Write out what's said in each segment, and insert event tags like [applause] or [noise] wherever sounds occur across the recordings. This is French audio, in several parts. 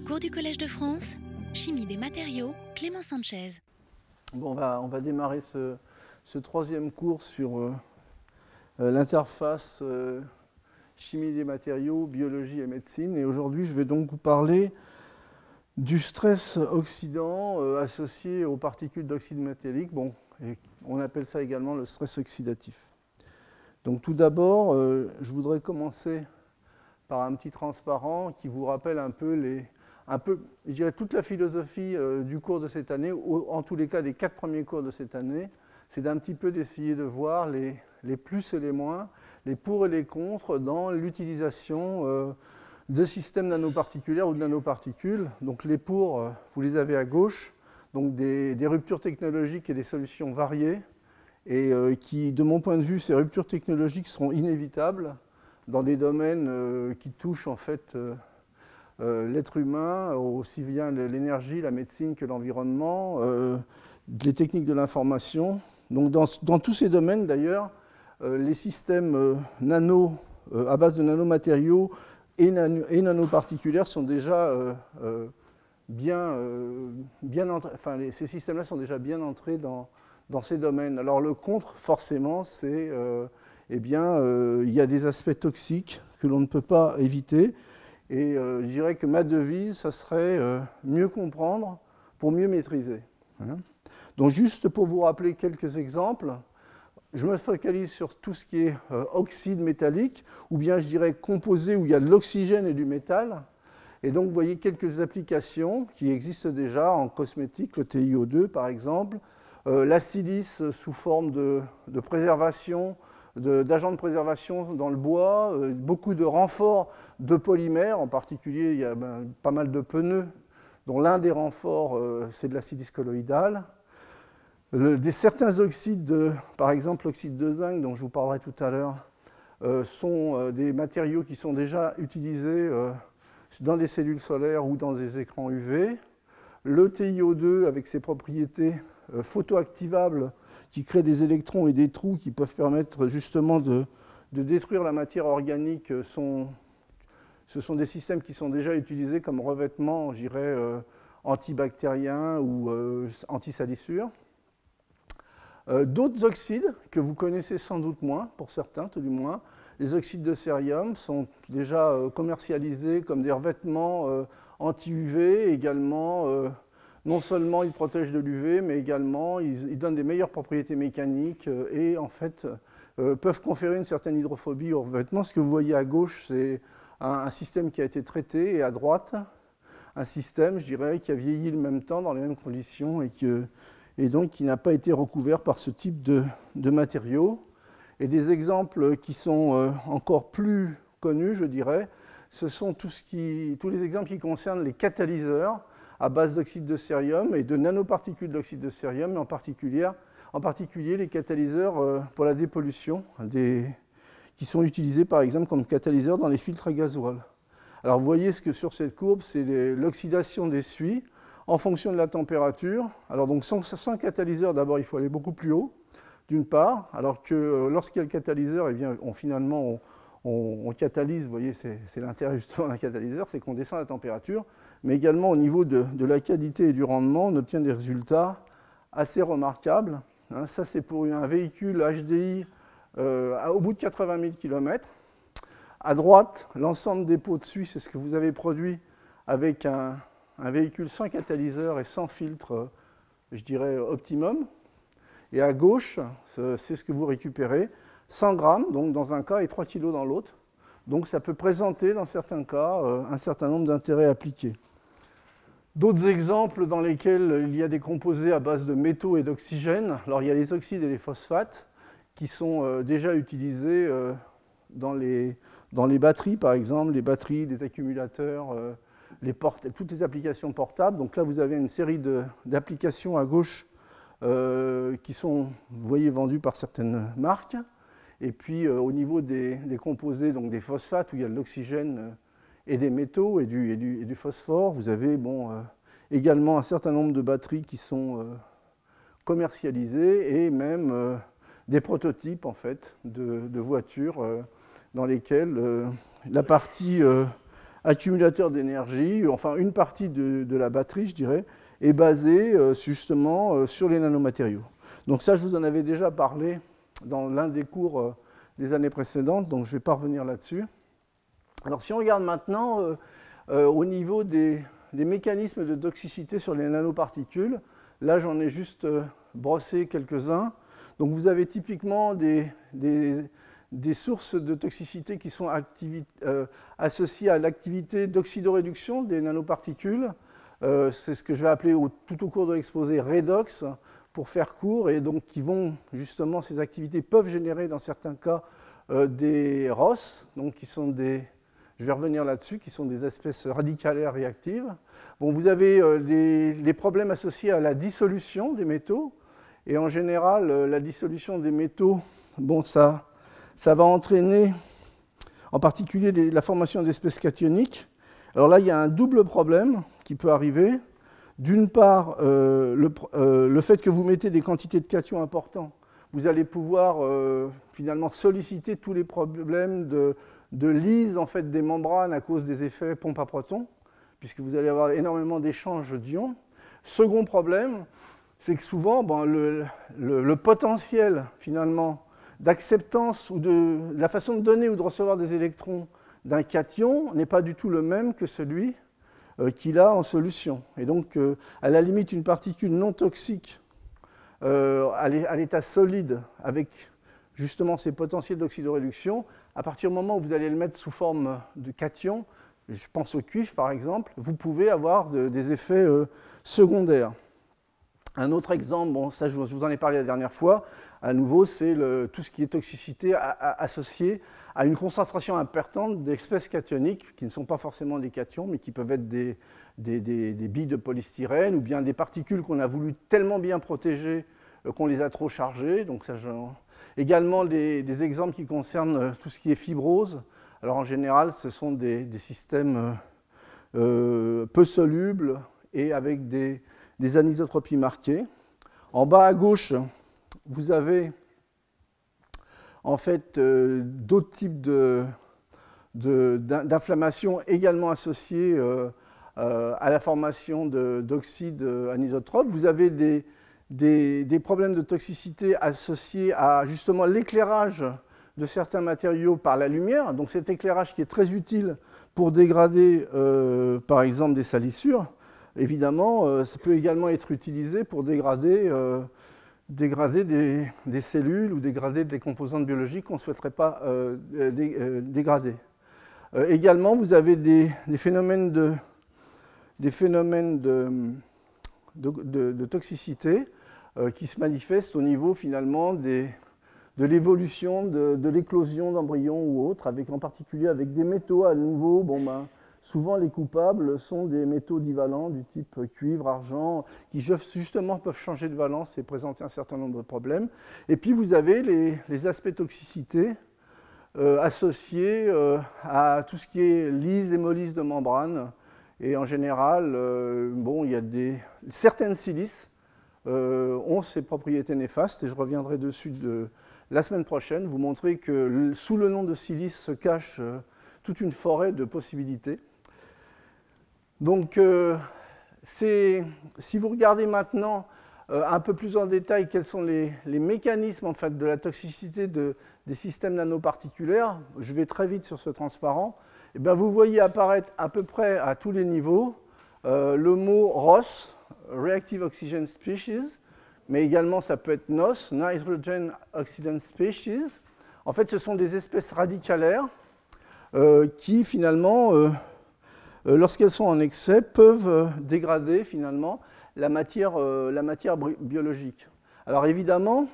Cours du Collège de France, Chimie des matériaux, Clément Sanchez. Bon, on, va, démarrer ce, troisième cours sur euh, euh, l'interface euh, chimie des matériaux, biologie et médecine. Et aujourd'hui, je vais donc vous parler du stress oxydant associé aux particules d'oxyde métallique. Bon, on appelle ça également le stress oxydatif. Donc tout d'abord, je voudrais commencer par un petit transparent qui vous rappelle un peu les, un peu, je dirais, toute la philosophie du cours de cette année, en tous les cas des quatre premiers cours de cette année, c'est d'un petit peu d'essayer de voir les, les, plus et les moins, les pour et les contre dans l'utilisation euh, de systèmes nanoparticulaires ou de nanoparticules. Donc les pour, euh, vous les avez à gauche, donc des, ruptures technologiques et des solutions variées, et euh, qui, de mon point de vue, ces ruptures technologiques seront inévitables dans des domaines qui touchent en fait l'être humain, aussi bien l'énergie, la médecine que l'environnement, les techniques de l'information, donc dans, tous ces domaines, d'ailleurs, euh, les systèmes euh, nano, euh, à base de nanomatériaux et, nanoparticulaires sont déjà bien, bien enfin, ces systèmes-là sont déjà bien entrés dans, dans, ces domaines. Alors le contre, forcément, c'est, eh bien, il y a des aspects toxiques que l'on ne peut pas éviter. Et je dirais que ma devise, ça serait mieux comprendre pour mieux maîtriser. Hein. Donc juste pour vous rappeler quelques exemples, je me focalise sur tout ce qui est euh, oxyde métallique, ou bien je dirais composé où il y a de l'oxygène et du métal. Et donc vous voyez quelques applications qui existent déjà en cosmétique, le TiO2 par exemple, euh, la silice sous forme de, préservation, d'agents de, préservation dans le bois, euh, beaucoup de renforts de polymères, en particulier il y a ben, pas mal de pneus, dont l'un des renforts c'est de la silice colloïdale des, certains oxydes, par exemple l'oxyde de zinc dont je vous parlerai tout à l'heure, euh, sont euh, des matériaux qui sont déjà utilisés euh, dans des cellules solaires ou dans des écrans UV. Le TiO2 avec ses propriétés photoactivables qui créent des électrons et des trous qui peuvent permettre justement de, détruire la matière organique, ce sont des systèmes qui sont déjà utilisés comme revêtement, dirais, antibactérien ou anti-salissure. Euh, d'autres oxydes que vous connaissez sans doute moins, pour certains tout du moins, les oxydes de cérium sont déjà euh, commercialisés comme des revêtements euh, anti-UV également. Non seulement ils protègent de l'UV, mais également ils, donnent des meilleures propriétés mécaniques et en fait peuvent conférer une certaine hydrophobie au revêtement. Ce que vous voyez à gauche, c'est un, système qui a été traité et à droite, un système, je dirais, qui a vieilli le même temps dans les mêmes conditions et que et donc qui n'a pas été recouvert par ce type de, matériaux. Et des exemples qui sont euh, encore plus connus, je dirais, ce sont tous les exemples qui concernent les catalyseurs à base d'oxyde de cérium et de nanoparticules d'oxyde de cérium, particulier, en particulier les catalyseurs euh, pour la dépollution, qui sont utilisés par exemple comme catalyseurs dans les filtres à gasoil. Alors vous voyez ce que sur cette courbe, c'est l'oxydation des suies en fonction de la température. Alors donc sans, catalyseur, d'abord il faut aller beaucoup plus haut, d'une part, alors que euh, lorsqu'il y a le catalyseur, eh bien, on, finalement on, catalyse, vous voyez, c'est l'intérêt justement d'un catalyseur, c'est qu'on descend la température, mais également au niveau de, la qualité et du rendement, on obtient des résultats assez remarquables. Hein. ça c'est pour un véhicule HDI euh, au bout de 80 000 km. À droite, l'ensemble des pots de suie, c'est ce que vous avez produit avec un, un véhicule sans catalyseur et sans filtre, euh, je dirais, optimum. Et à gauche, c'est ce que vous récupérez, 100 grammes donc dans un cas et 3 kg dans l'autre. Donc ça peut présenter dans certains cas euh, un certain nombre d'intérêts appliqués. D'autres exemples dans lesquels il y a des composés à base de métaux et d'oxygène. Alors il y a les oxydes et les phosphates qui sont euh, déjà utilisés dans, les, dans les batteries, par exemple, les batteries, les accumulateurs, toutes les applications portables. Donc là, vous avez une série d'applications à gauche euh, qui sont, vous voyez, vendues par certaines marques. Et puis euh, au niveau des, composés, donc des phosphates, où il y a de l'oxygène euh, et des métaux et du, phosphore, vous avez bon, également un certain nombre de batteries qui sont commercialisées et même des prototypes en fait, de, voitures dans lesquelles la partie accumulateur d'énergie, enfin une partie de, la batterie, je dirais, est basée euh, justement euh, sur les nanomatériaux. Donc ça, je vous en avais déjà parlé dans l'un des cours euh, des années précédentes, donc je ne vais pas revenir là-dessus. Alors si on regarde maintenant au niveau des, mécanismes de toxicité sur les nanoparticules, là j'en ai juste brossé quelques-uns. Donc vous avez typiquement des, sources de toxicité qui sont euh, associées à l'activité d'oxydoréduction des nanoparticules. Euh, c'est ce que je vais appeler tout au cours de l'exposé redox, pour faire court, et donc qui vont justement, ces activités peuvent générer dans certains cas euh, des ROS, donc qui sont des, je vais revenir là-dessus, qui sont des espèces radicalaires réactives. Bon, vous avez les, problèmes associés à la dissolution des métaux, et en général, la dissolution des métaux, bon, ça ça va entraîner en particulier la formation d'espèces cationiques. Alors là, il y a un double problème qui peut arriver. D'une part, euh, euh, le, fait que vous mettez des quantités de cations importantes, vous allez pouvoir euh, finalement solliciter tous les problèmes de, lise en fait, des membranes à cause des effets pompe à protons, puisque vous allez avoir énormément d'échanges d'ions. Second problème, c'est que souvent, le, potentiel finalement d'acceptance ou de, la façon de donner ou de recevoir des électrons d'un cation n'est pas du tout le même que celui qu'il a en solution. Et donc, euh, à la limite, une particule non toxique euh, à l'état solide avec justement ces potentiels d'oxydoréduction, à partir du moment où vous allez le mettre sous forme de cation, je pense au cuivre par exemple, vous pouvez avoir des effets secondaires. Un autre exemple, ça je vous en ai parlé la dernière fois, à nouveau, c'est tout ce qui est toxicité associée à une concentration importante d'espèces cationiques, qui ne sont pas forcément des cations, mais qui peuvent être des, billes de polystyrène ou bien des particules qu'on a voulu tellement bien protéger euh, qu'on les a trop chargées. Donc Également des, exemples qui concernent euh, tout ce qui est fibrose. Alors en général, ce sont des, systèmes euh, peu solubles et avec des anisotropies marquées. En bas à gauche, vous avez en fait euh, d'autres types d'inflammation également associées euh, euh, à la formation d'oxyde anisotrope. Vous avez des, des, problèmes de toxicité associés à justement l'éclairage de certains matériaux par la lumière. Donc cet éclairage qui est très utile pour dégrader par exemple des salissures. Évidemment, ça peut également être utilisé pour dégrader dégrader des, cellules ou dégrader des composantes biologiques qu'on ne souhaiterait pas euh, euh, dégrader. Euh, également, vous avez des, phénomènes de, toxicité qui se manifestent au niveau finalement de l'évolution de, l'éclosion d'embryons ou autres, avec, en particulier avec des métaux à nouveau. Ben, Souvent, les coupables sont des métaux divalents du type cuivre, argent, qui justement peuvent changer de valence et présenter un certain nombre de problèmes. Et puis, vous avez les, aspects toxicité euh, associés euh, à tout ce qui est lise, hémolyse de membrane. Et en général, euh, il y a des, certaines silices ont ces propriétés néfastes, et je reviendrai dessus de, la semaine prochaine, vous montrer que sous le nom de silice se cache toute une forêt de possibilités. Donc, euh, si vous regardez maintenant euh, un peu plus en détail quels sont les, mécanismes en fait, de la toxicité des systèmes nanoparticulaires, je vais très vite sur ce transparent, et eh bien vous voyez apparaître à peu près à tous les niveaux euh, le mot ROS, Reactive Oxygen Species, mais également ça peut être NOS, Nitrogen Oxidant Species. En fait, ce sont des espèces radicalaires qui finalement lorsqu'elles sont en excès, peuvent euh, dégrader finalement la matière, euh, la biologique. Alors évidemment,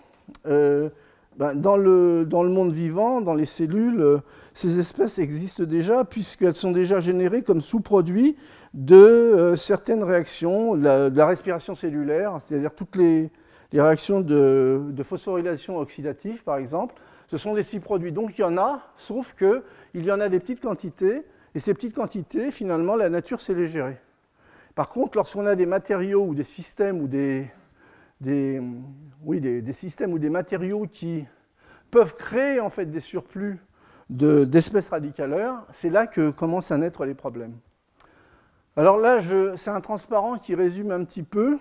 ben, dans, le, monde vivant, dans les cellules, ces espèces existent déjà puisqu'elles sont déjà générées comme sous-produits de certaines réactions, de la, respiration cellulaire, c'est-à-dire toutes les, réactions de, de, phosphorylation oxydative, par exemple. Ce sont des sous-produits. Donc il y en a, sauf qu'il y en a des petites quantités et ces petites quantités, finalement, la nature sait les gérer. Par contre, lorsqu'on a des matériaux ou des systèmes ou des, oui, des, systèmes ou des matériaux qui peuvent créer en fait des surplus d'espèces radicaleurs, c'est là que commencent à naître les problèmes. Alors là, c'est un transparent qui résume un petit peu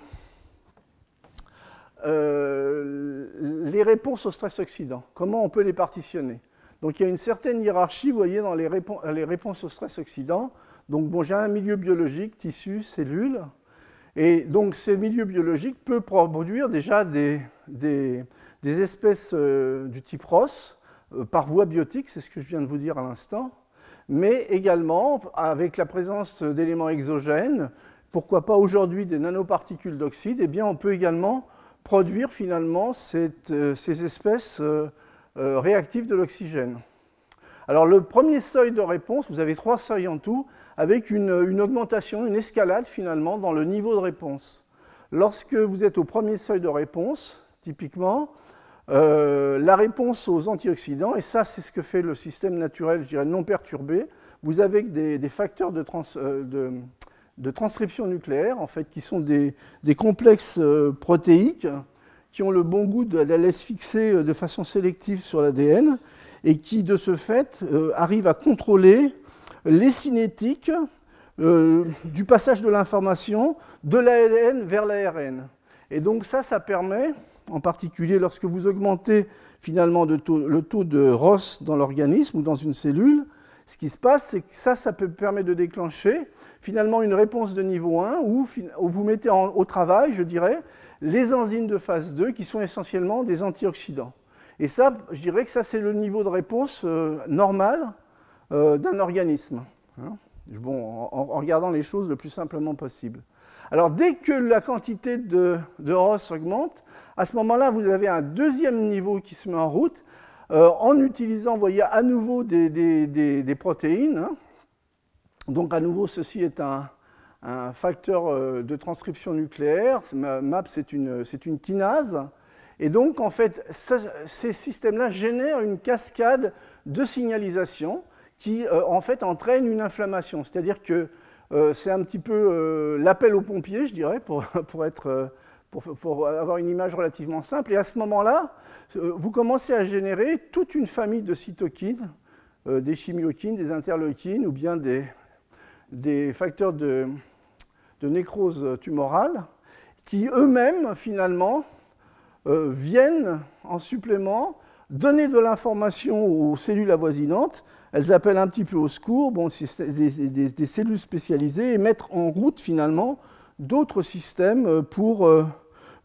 euh, les réponses au stress oxydant. Comment on peut les partitionner? Donc il y a une certaine hiérarchie, vous voyez, dans les, réponses au stress oxydant. Donc bon, j'ai un milieu biologique, tissu, cellules. Et donc ces milieux biologiques peuvent produire déjà des, espèces euh, du type ROS euh, par voie biotique, c'est ce que je viens de vous dire à l'instant, mais également avec la présence d'éléments exogènes, pourquoi pas aujourd'hui des nanoparticules d'oxyde, eh bien on peut également produire finalement euh, ces espèces euh, euh, réactives de l'oxygène. Alors le premier seuil de réponse, vous avez trois seuils en tout, avec une, augmentation, une escalade finalement dans le niveau de réponse. Lorsque vous êtes au premier seuil de réponse, typiquement, la réponse aux antioxydants, et ça c'est ce que fait le système naturel, je dirais non perturbé, vous avez des, facteurs de, de transcription nucléaire, en fait, qui sont des, complexes euh, protéiques qui ont le bon goût d'aller se fixer euh, de façon sélective sur l'ADN et qui, de ce fait, euh, arrivent à contrôler les cinétiques du passage de l'information de l'ADN vers l'ARN. Et donc ça, ça permet, en particulier lorsque vous augmentez finalement le taux de ROS dans l'organisme ou dans une cellule, ce qui se passe, c'est que ça, ça permettre de déclencher finalement une réponse de niveau 1 où, vous mettez au travail, je dirais, les enzymes de phase 2 qui sont essentiellement des antioxydants. Et ça, je dirais que ça, c'est le niveau de réponse euh, normal euh, d'un organisme. Hein. bon, en, regardant les choses le plus simplement possible. Alors, dès que la quantité de, de ROS augmente, à ce moment-là, vous avez un deuxième niveau qui se met en route, euh, en utilisant, vous voyez, à nouveau des, protéines. Hein. Donc, à nouveau, ceci est un, facteur euh, de transcription nucléaire. MAP, c'est une, kinase. Et donc, en fait, ces systèmes-là génèrent une cascade de signalisation qui, euh, en fait, entraîne une inflammation. C'est-à-dire que c'est un petit peu l'appel aux pompiers, je dirais, pour, [laughs] être pour, avoir une image relativement simple. Et à ce moment-là, euh, vous commencez à générer toute une famille de cytokines, euh, des chimiokines, des interleukines ou bien des, des facteurs de, de, nécrose tumorale qui eux-mêmes, finalement, euh, viennent en supplément donner de l'information aux cellules avoisinantes. Elles appellent un petit peu au secours, des, cellules spécialisées, et mettre en route finalement d'autres systèmes pour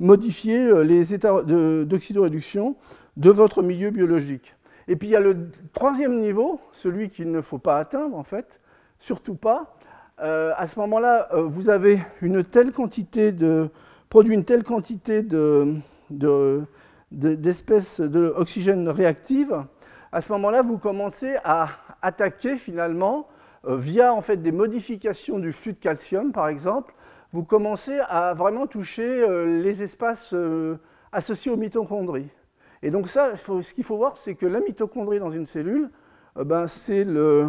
modifier euh, les états d'oxydoréduction de votre milieu biologique. Et puis il y a le troisième niveau, celui qu'il ne faut pas atteindre en fait, surtout pas. Euh, à ce moment-là, euh, vous avez une telle quantité de produit une telle quantité de, d'espèces d'oxygène réactives. À ce moment-là, vous commencez à attaquer finalement via en fait des modifications du flux de calcium, par exemple, vous commencez à vraiment toucher euh, les espaces euh, associés aux mitochondries. Et donc ça, ce qu'il faut voir, c'est que la mitochondrie dans une cellule, euh, ben, c'est le,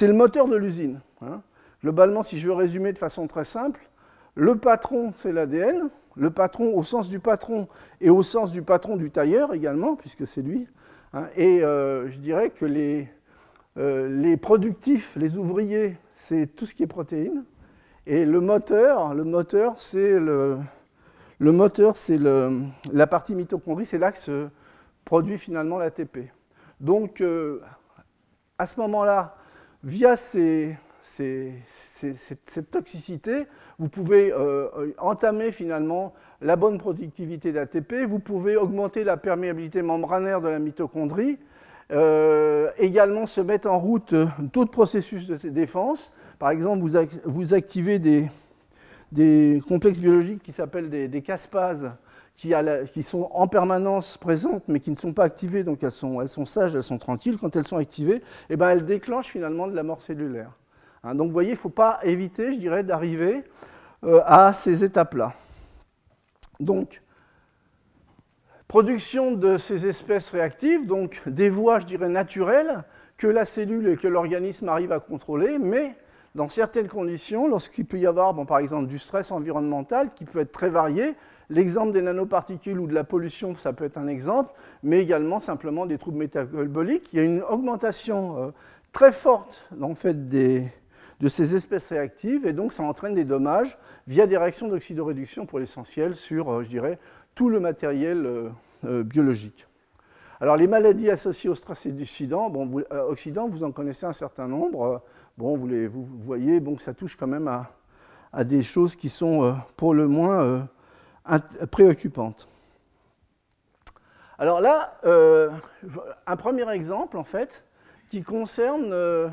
le, moteur de l'usine. Hein. Globalement, si je veux résumer de façon très simple, le patron, c'est l'ADN. Le patron au sens du patron et au sens du patron du tailleur également, puisque c'est lui. Hein. Et je dirais que les, les productifs, les ouvriers, c'est tout ce qui est protéines. Et le moteur, le moteur, c'est le, le moteur, c'est la partie mitochondrie, c'est là que se produit finalement l'ATP. Donc, euh, à ce moment-là, via cette toxicité, vous pouvez euh, entamer finalement la bonne productivité d'ATP, vous pouvez augmenter la perméabilité membranaire de la mitochondrie, euh, également se mettre en route d'autres processus de défense. Par exemple, vous, activez des, complexes biologiques qui s'appellent des, caspases, qui, sont en permanence présentes, mais qui ne sont pas activées, donc elles sont, sages, elles sont tranquilles. Quand elles sont activées, eh ben, elles déclenchent finalement de la mort cellulaire. Hein, donc vous voyez, il ne faut pas éviter, je dirais, d'arriver euh, à ces étapes-là. Donc, Production de ces espèces réactives, donc des voies, je dirais, naturelles, que la cellule et que l'organisme arrivent à contrôler, mais dans certaines conditions, lorsqu'il peut y avoir, bon, par exemple, du stress environnemental qui peut être très varié, l'exemple des nanoparticules ou de la pollution, ça peut être un exemple, mais également simplement des troubles métaboliques. Il y a une augmentation euh, très forte en fait, de ces espèces réactives, et donc ça entraîne des dommages via des réactions d'oxydoréduction pour l'essentiel sur, euh, je dirais, tout le matériel euh, biologique. Alors les maladies associées au stress oxydant, bon, vous, vous en connaissez un certain nombre. Bon, vous, les, vous voyez, bon, ça touche quand même à des choses qui sont pour le moins préoccupante. Alors là, euh, un premier exemple, en fait, qui concerne euh,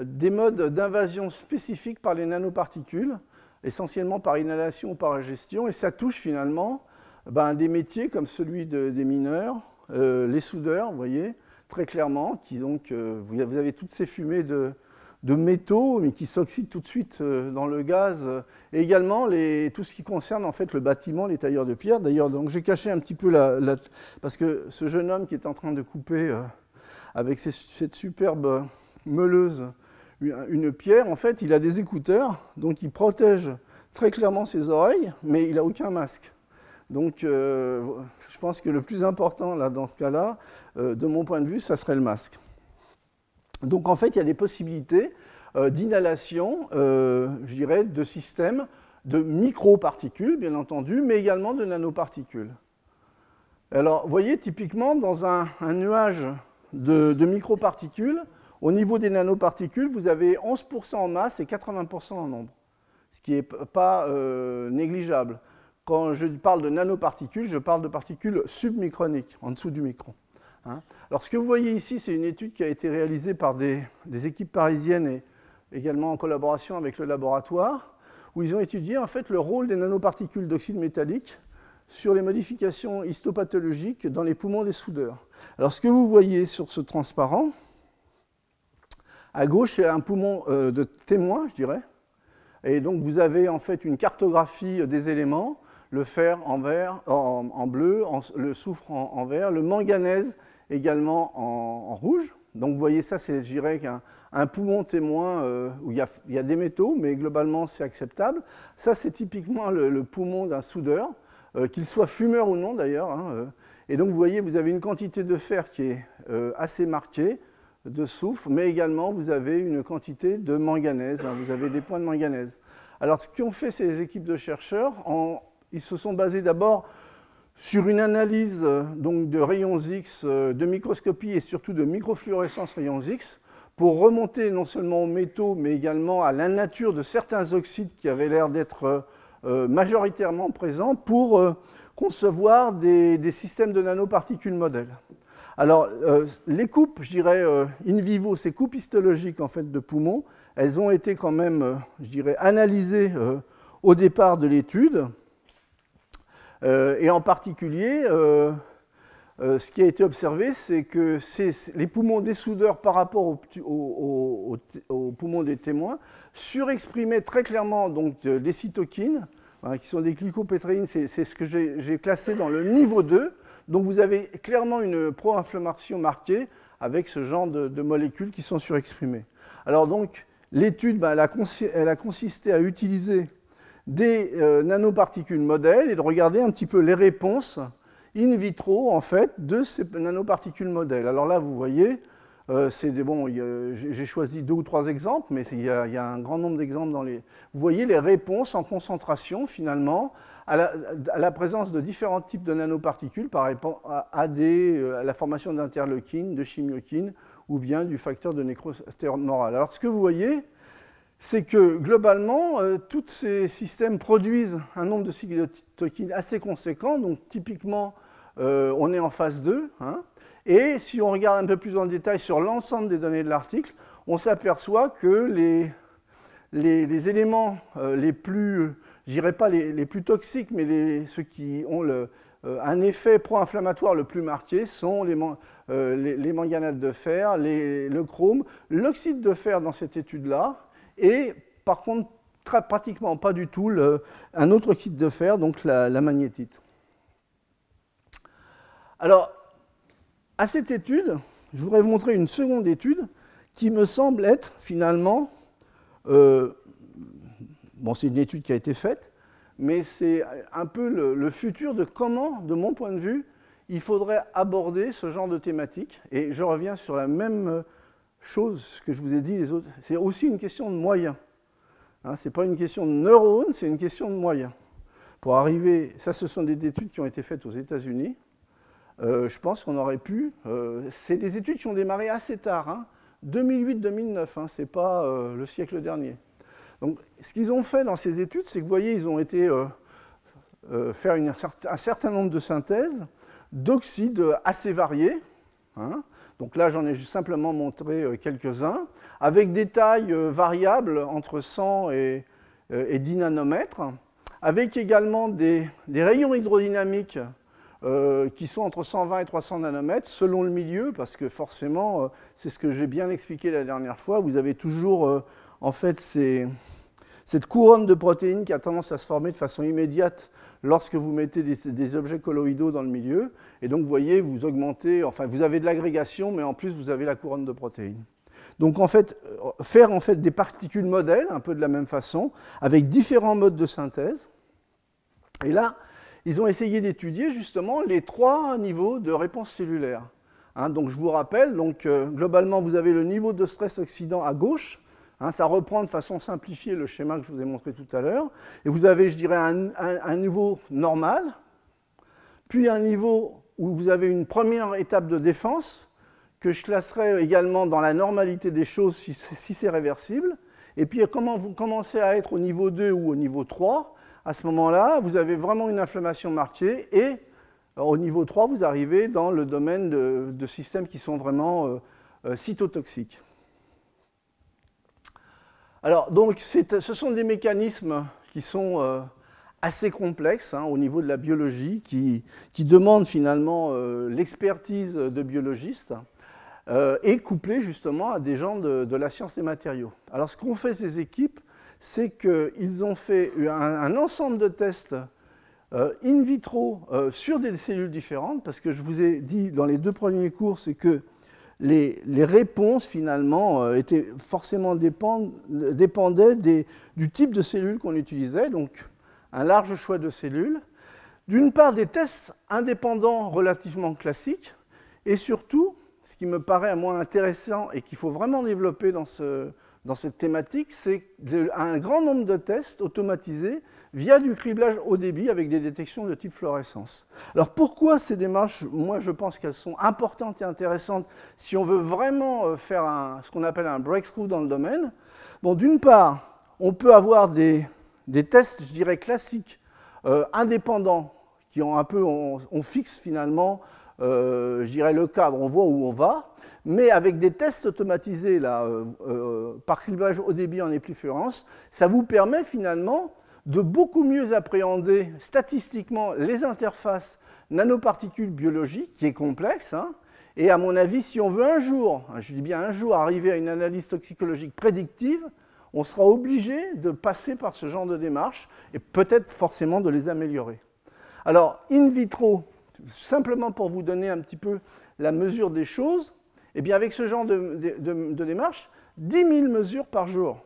des modes d'invasion spécifiques par les nanoparticules, essentiellement par inhalation ou par ingestion, et ça touche finalement ben, des métiers comme celui des mineurs, euh, les soudeurs, vous voyez, très clairement, qui donc, vous avez toutes ces fumées de, de métaux, mais qui s'oxydent tout de suite euh, dans le gaz, et également tout ce qui concerne en fait le bâtiment, les tailleurs de pierre. D'ailleurs, donc j'ai caché un petit peu la, parce que ce jeune homme qui est en train de couper euh, avec cette superbe meuleuse une, pierre, en fait, il a des écouteurs, donc il protège très clairement ses oreilles, mais il n'a aucun masque. Donc, euh, je pense que le plus important là, dans ce cas-là, de mon point de vue, ça serait le masque. Donc en fait, il y a des possibilités euh, d'inhalation, euh, je dirais, de systèmes de microparticules, bien entendu, mais également de nanoparticules. Alors, vous voyez, typiquement, dans un, nuage de, microparticules, au niveau des nanoparticules, vous avez 11% en masse et 80% en nombre, ce qui n'est pas euh, négligeable. Quand je parle de nanoparticules, je parle de particules submicroniques, en dessous du micron. Hein. Alors ce que vous voyez ici, c'est une étude qui a été réalisée par des, équipes parisiennes et également en collaboration avec le laboratoire, où ils ont étudié en fait le rôle des nanoparticules d'oxyde métallique sur les modifications histopathologiques dans les poumons des soudeurs. Alors ce que vous voyez sur ce transparent, à gauche, c'est un poumon euh, de témoin, je dirais. Et donc vous avez en fait une cartographie des éléments, le fer en, vert, en, bleu, le soufre en, vert, le manganèse également en, rouge. Donc vous voyez ça, c'est, je dirais, un, poumon témoin euh, où il y, a, des métaux, mais globalement c'est acceptable. Ça, c'est typiquement le, poumon d'un soudeur, euh, qu'il soit fumeur ou non d'ailleurs. Hein, euh. Et donc vous voyez, vous avez une quantité de fer qui est assez marquée, de soufre, mais également vous avez une quantité de manganèse, hein, vous avez des points de manganèse. Alors ce qu'ont fait ces équipes de chercheurs, ils se sont basés d'abord sur une analyse euh, donc, de rayons X, euh, de microscopie et surtout de microfluorescence rayons X, pour remonter non seulement aux métaux, mais également à la nature de certains oxydes qui avaient l'air d'être euh, majoritairement présents, pour concevoir des, systèmes de nanoparticules modèles. Alors, les coupes, je dirais, in vivo, ces coupes histologiques en fait, de poumons, elles ont été quand même, je analysées au départ de l'étude. Euh, et en particulier, euh, euh, ce qui a été observé, c'est que les poumons des soudeurs par rapport aux, poumons des témoins surexprimaient très clairement donc, des cytokines, hein, qui sont des glycopétréines, c'est ce que j'ai classé dans le niveau 2. Donc vous avez clairement une pro-inflammation marquée avec ce genre de, molécules qui sont surexprimées. Alors donc, l'étude, ben, elle, a consisté à utiliser des euh, nanoparticules modèles et de regarder un petit peu les réponses in vitro en fait de ces nanoparticules modèles. Alors là, vous voyez, euh, c'est bon, j'ai choisi deux ou trois exemples, mais il y, a, un grand nombre d'exemples dans les. Vous voyez les réponses en concentration finalement à la, présence de différents types de nanoparticules par rapport à, euh, à la formation d'interleukines, de chimiokines ou bien du facteur de nécrose. Alors ce que vous voyez, c'est que globalement, euh, tous ces systèmes produisent un nombre de cytokines assez conséquent. Donc typiquement, euh, on est en phase 2. Hein. et si on regarde un peu plus en détail sur l'ensemble des données de l'article, on s'aperçoit que les, les, éléments euh, les plus, je dirais pas les, plus toxiques, mais ceux qui ont un effet pro-inflammatoire le plus marqué sont les, manganates de fer, le chrome, l'oxyde de fer dans cette étude-là, et par contre, pratiquement pas du tout un autre oxyde de fer, donc la, magnétite. Alors, à cette étude, je voudrais vous montrer une seconde étude qui me semble être finalement bon, c'est une étude qui a été faite, mais c'est un peu le, futur de comment, de mon point de vue, il faudrait aborder ce genre de thématique. Et je reviens sur la même chose que je vous ai dit les autres. C'est aussi une question de moyens. Hein, ce n'est pas une question de neurones, c'est une question de moyens. Pour arriver, ça ce sont des études qui ont été faites aux États-Unis. Euh, je pense qu'on aurait pu. Euh, c'est des études qui ont démarré assez tard, 2008-2009, hein, ce n'est pas euh, le siècle dernier. Donc, ce qu'ils ont fait dans ces études, c'est que vous voyez, ils ont été faire un certain nombre de synthèses d'oxydes assez variés. Hein. Donc là, j'en ai simplement montré quelques-uns, avec des tailles variables entre 100 et, 10 nanomètres, avec également des rayons hydrodynamiques euh, qui sont entre 120 et 300 nanomètres selon le milieu, parce que forcément, euh, c'est ce que j'ai bien expliqué la dernière fois, vous avez toujours euh, en fait cette couronne de protéines qui a tendance à se former de façon immédiate lorsque vous mettez des, objets colloïdaux dans le milieu. Et donc, vous voyez, vous augmentez, enfin, vous avez de l'agrégation, mais en plus, vous avez la couronne de protéines. Donc, en fait, faire en fait des particules modèles, un peu de la même façon, avec différents modes de synthèse. Et là, ils ont essayé d'étudier justement les trois niveaux de réponse cellulaire. Hein, donc je vous rappelle, euh, globalement, vous avez le niveau de stress oxydant à gauche. Hein, ça reprend de façon simplifiée le schéma que je vous ai montré tout à l'heure. Et vous avez, je dirais, un, niveau normal, puis un niveau où vous avez une première étape de défense, que je classerai également dans la normalité des choses si, c'est réversible. Et puis comment vous commencez à être au niveau 2 ou au niveau 3, à ce moment-là, vous avez vraiment une inflammation marquée et euh, au niveau 3, vous arrivez dans le domaine de, systèmes qui sont vraiment euh, euh, cytotoxiques. Alors, donc, ce sont des mécanismes qui sont assez complexes hein, au niveau de la biologie, qui, demandent finalement l'expertise de biologistes et couplés justement à des gens de, de la science des matériaux. Alors, ce qu'ont fait ces équipes, c'est qu'ils ont fait un, ensemble de tests euh, in vitro euh, sur des cellules différentes, parce que je vous ai dit dans les deux premiers cours, c'est que les, réponses finalement euh, étaient forcément dépendaient du type de cellules qu'on utilisait, donc un large choix de cellules. D'une part, des tests indépendants relativement classiques, et surtout, ce qui me paraît à moi intéressant et qu'il faut vraiment développer dans ce, dans cette thématique, c'est un grand nombre de tests automatisés via du criblage haut débit avec des détections de type fluorescence. Alors pourquoi ces démarches Moi, je pense qu'elles sont importantes et intéressantes si on veut vraiment euh, faire ce qu'on appelle un breakthrough dans le domaine? Bon, d'une part, on peut avoir des, tests, je dirais, classiques, euh, indépendants, qui ont un peu, on, fixe finalement, euh, je dirais, le cadre, on voit où on va mais avec des tests automatisés là, par criblage au débit en épifluence, ça vous permet finalement de beaucoup mieux appréhender statistiquement les interfaces nanoparticules biologiques, qui est complexe. Hein. et à mon avis, si on veut un jour, je dis bien un jour, arriver à une analyse toxicologique prédictive, on sera obligé de passer par ce genre de démarche et peut-être forcément de les améliorer. Alors, in vitro, simplement pour vous donner un petit peu la mesure des choses, eh bien, avec ce genre de, démarche, 10 000 mesures par jour.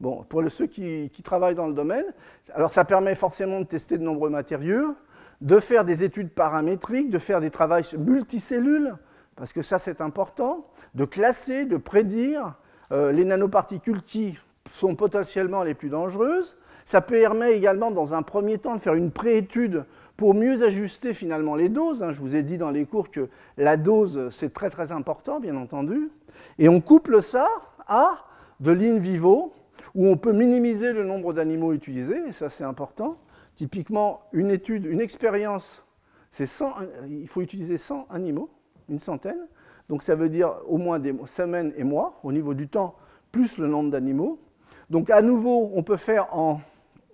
Bon, pour ceux qui, travaillent dans le domaine, alors ça permet forcément de tester de nombreux matériaux, de faire des études paramétriques, de faire des travaux multicellules, parce que ça c'est important, de classer, de prédire euh, les nanoparticules qui sont potentiellement les plus dangereuses. Ça permet également, dans un premier temps, de faire une préétude pour mieux ajuster finalement les doses. Hein, je vous ai dit dans les cours que la dose, c'est très très important, bien entendu. Et on couple ça à de l'in vivo, où on peut minimiser le nombre d'animaux utilisés, et ça c'est important. Typiquement, une étude, une expérience, c'est 100, il faut utiliser 100 animaux, une centaine. Donc ça veut dire au moins des semaines et mois, au niveau du temps, plus le nombre d'animaux. Donc à nouveau, on peut faire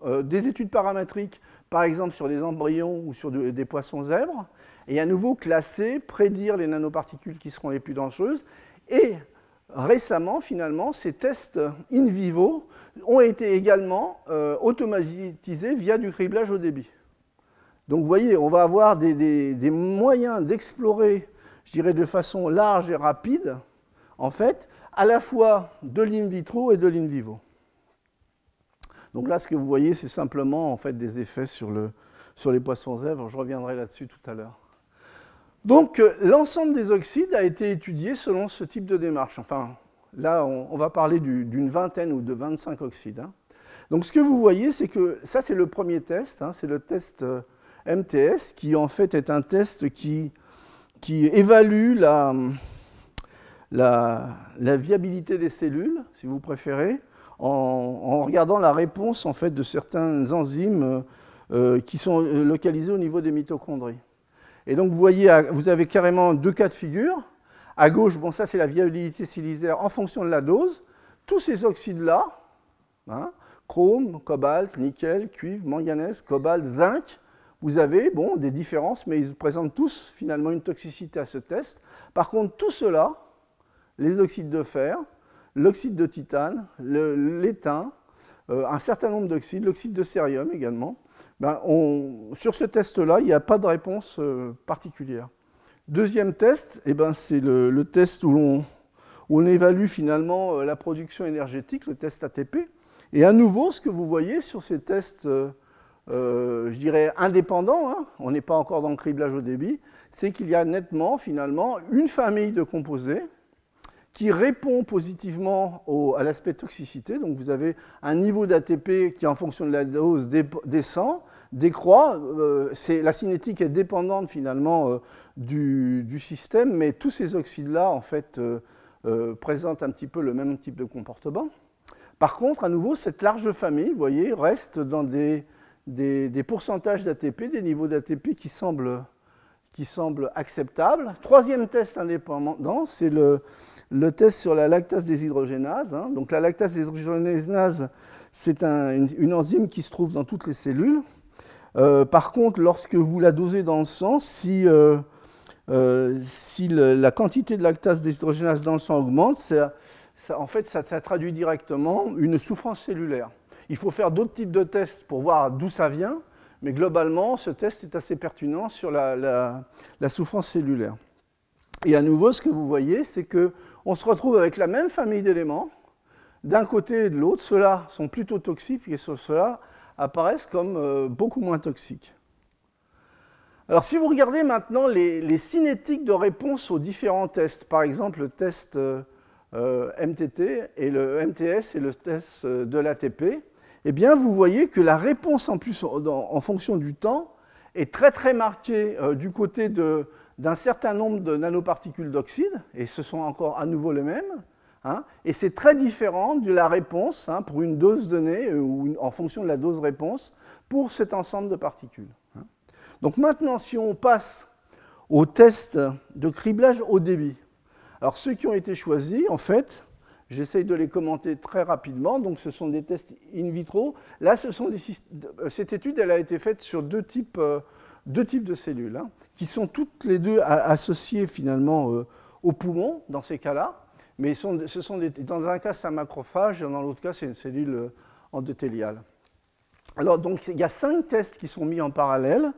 euh, des études paramétriques par exemple sur des embryons ou sur des poissons zèbres, et à nouveau classer, prédire les nanoparticules qui seront les plus dangereuses. Et récemment, finalement, ces tests in vivo ont été également euh, automatisés via du criblage au débit. Donc vous voyez, on va avoir des, moyens d'explorer, je dirais de façon large et rapide, en fait, à la fois de l'in vitro et de l'in vivo. Donc là, ce que vous voyez, c'est simplement en fait des effets sur, sur les poissons zèbres. Je reviendrai là-dessus tout à l'heure. Donc euh, l'ensemble des oxydes a été étudié selon ce type de démarche. Enfin, là, on, va parler d'une vingtaine ou de 25 oxydes. Hein. Donc ce que vous voyez, c'est que ça, c'est le premier test. Hein. c'est le test euh, MTS, qui en fait est un test qui, évalue la, viabilité des cellules, si vous préférez, en, regardant la réponse en fait, de certains enzymes euh, qui sont localisés au niveau des mitochondries. Et donc vous voyez, vous avez carrément deux cas de figure. À gauche, bon, ça c'est la viabilité cellulaire en fonction de la dose. Tous ces oxydes-là, hein, chrome, cobalt, nickel, cuivre, manganèse, cobalt, zinc, vous avez bon, des différences, mais ils présentent tous finalement une toxicité à ce test. Par contre, tout cela, les oxydes de fer, l'oxyde de titane, l'étain, euh, un certain nombre d'oxydes, l'oxyde de cérium également, ben, sur ce test-là, il n'y a pas de réponse euh, particulière. Deuxième test, eh ben, c'est le, test où on, évalue finalement euh, la production énergétique, le test ATP. Et à nouveau, ce que vous voyez sur ces tests, je dirais, indépendants, hein, on n'est pas encore dans le criblage au débit, c'est qu'il y a nettement finalement une famille de composés qui répond positivement à l'aspect toxicité. Donc vous avez un niveau d'ATP qui, en fonction de la dose, descend, décroît. Euh, la cinétique est dépendante finalement euh, du, système, mais tous ces oxydes-là, en fait, euh, présentent un petit peu le même type de comportement. Par contre, à nouveau, cette large famille, vous voyez, reste dans des, des pourcentages d'ATP, des niveaux d'ATP qui semblent, qui semblent acceptables. Troisième test indépendant, c'est le le test sur la lactase déshydrogénase. Hein. Donc la lactase déshydrogénase, c'est une, enzyme qui se trouve dans toutes les cellules. Euh, par contre, lorsque vous la dosez dans le sang, si, euh, euh, la quantité de lactase déshydrogénase dans le sang augmente, ça, en fait, ça, traduit directement une souffrance cellulaire. Il faut faire d'autres types de tests pour voir d'où ça vient, mais globalement, ce test est assez pertinent sur la souffrance cellulaire. Et à nouveau, ce que vous voyez, c'est qu'on se retrouve avec la même famille d'éléments. D'un côté et de l'autre, ceux-là sont plutôt toxiques et ceux-là apparaissent comme euh, beaucoup moins toxiques. Alors si vous regardez maintenant les, cinétiques de réponse aux différents tests, par exemple le test euh, euh, MTT et le MTS et le test de l'ATP, eh bien vous voyez que la réponse en plus en, fonction du temps est très très marquée du côté de, d'un certain nombre de nanoparticules d'oxyde, et ce sont encore à nouveau les mêmes, hein, et c'est très différent de la réponse hein, pour une dose donnée, euh, ou en fonction de la dose réponse, pour cet ensemble de particules. Hein. Donc maintenant, si on passe au test de criblage au débit, alors ceux qui ont été choisis, en fait, j'essaye de les commenter très rapidement, donc ce sont des tests in vitro. Là, ce sont des, cette étude, elle a été faite sur deux types, euh, deux types de cellules qui sont toutes les deux associées finalement euh, au poumon dans ces cas-là, mais ce sont dans un cas c'est un macrophage et dans l'autre cas c'est une cellule euh, endothéliale. Alors donc il y a cinq tests qui sont mis en parallèle.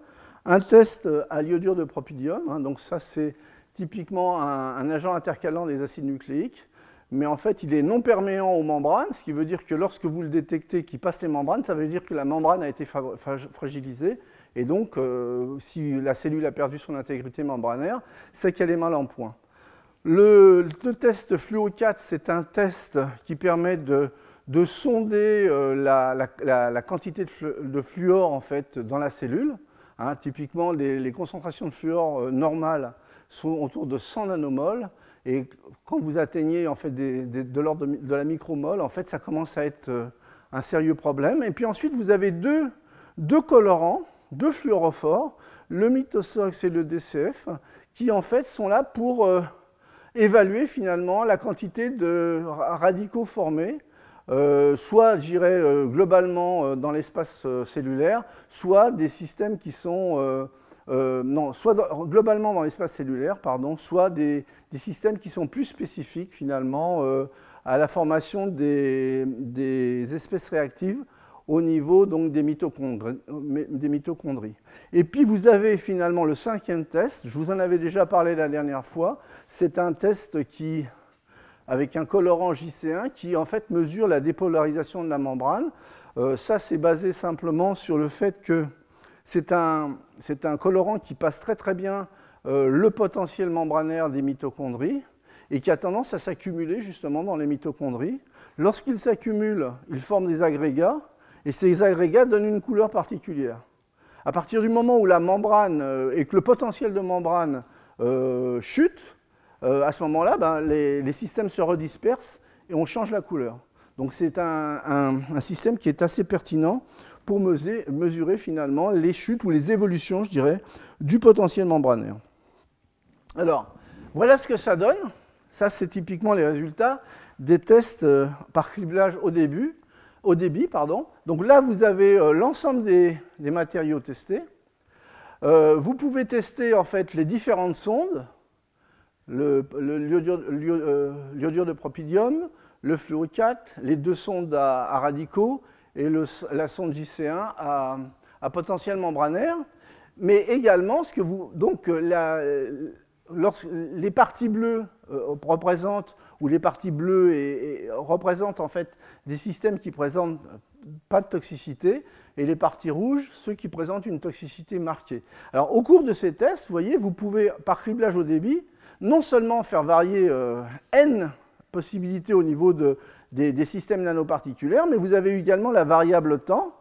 Un test euh, à l'iodure de propidium, hein, donc ça c'est typiquement un, agent intercalant des acides nucléiques, mais en fait il est non perméant aux membranes, ce qui veut dire que lorsque vous le détectez qui passe les membranes, ça veut dire que la membrane a été fragilisée et donc, euh, si la cellule a perdu son intégrité membranaire, c'est qu'elle est mal en point. Le, test fluo4, c'est un test qui permet de, sonder euh, la, quantité de, fluor en fait, dans la cellule. Hein, typiquement, les, concentrations de fluor euh, normales sont autour de 100 nanomoles. Et quand vous atteignez en fait, de l'ordre de, la micromole, en fait, ça commence à être un sérieux problème. Et puis ensuite, vous avez deux, deux colorants deux fluorophores, le mitosox et le DCF, qui en fait sont là pour euh, évaluer finalement la quantité de radicaux formés, euh, soit, je dirais, euh, globalement dans l'espace cellulaire, soit des systèmes qui sont... non, soit globalement dans l'espace cellulaire, pardon, soit des, systèmes qui sont plus spécifiques finalement à la formation des, des espèces réactives au niveau donc, des, mitochondries, des mitochondries. Et puis vous avez finalement le cinquième test, je vous en avais déjà parlé la dernière fois, c'est un test qui avec un colorant JC1 qui en fait mesure la dépolarisation de la membrane. Euh, ça, c'est basé simplement sur le fait que c'est un, un, colorant qui passe très très bien euh, le potentiel membranaire des mitochondries et qui a tendance à s'accumuler justement dans les mitochondries. Lorsqu'il s'accumule, il forme des agrégats et ces agrégats donnent une couleur particulière. À partir du moment où la membrane euh, et que le potentiel de membrane chute, à ce moment-là, ben, les, systèmes se redispersent et on change la couleur. Donc c'est un, système qui est assez pertinent pour mesurer, finalement les chutes ou les évolutions, je dirais, du potentiel membranaire. Alors, voilà ce que ça donne. Ça, c'est typiquement les résultats des tests euh, par criblage au début, au débit. Pardon. Donc là, vous avez euh, l'ensemble des, matériaux testés. Euh, vous pouvez tester en fait les différentes sondes, l'iodure de propidium, le fluorocate, les deux sondes à, radicaux et la sonde JC1 à, potentiel membranaire, mais également ce que vous donc euh, les parties bleues euh, représentent ou les parties bleues représentent en fait des systèmes qui présentent pas de toxicité et les parties rouges ceux qui présentent une toxicité marquée. Alors au cours de ces tests, vous voyez, vous pouvez par criblage au débit non seulement faire varier euh, n possibilités au niveau de, des, systèmes nanoparticulaires, mais vous avez également la variable temps,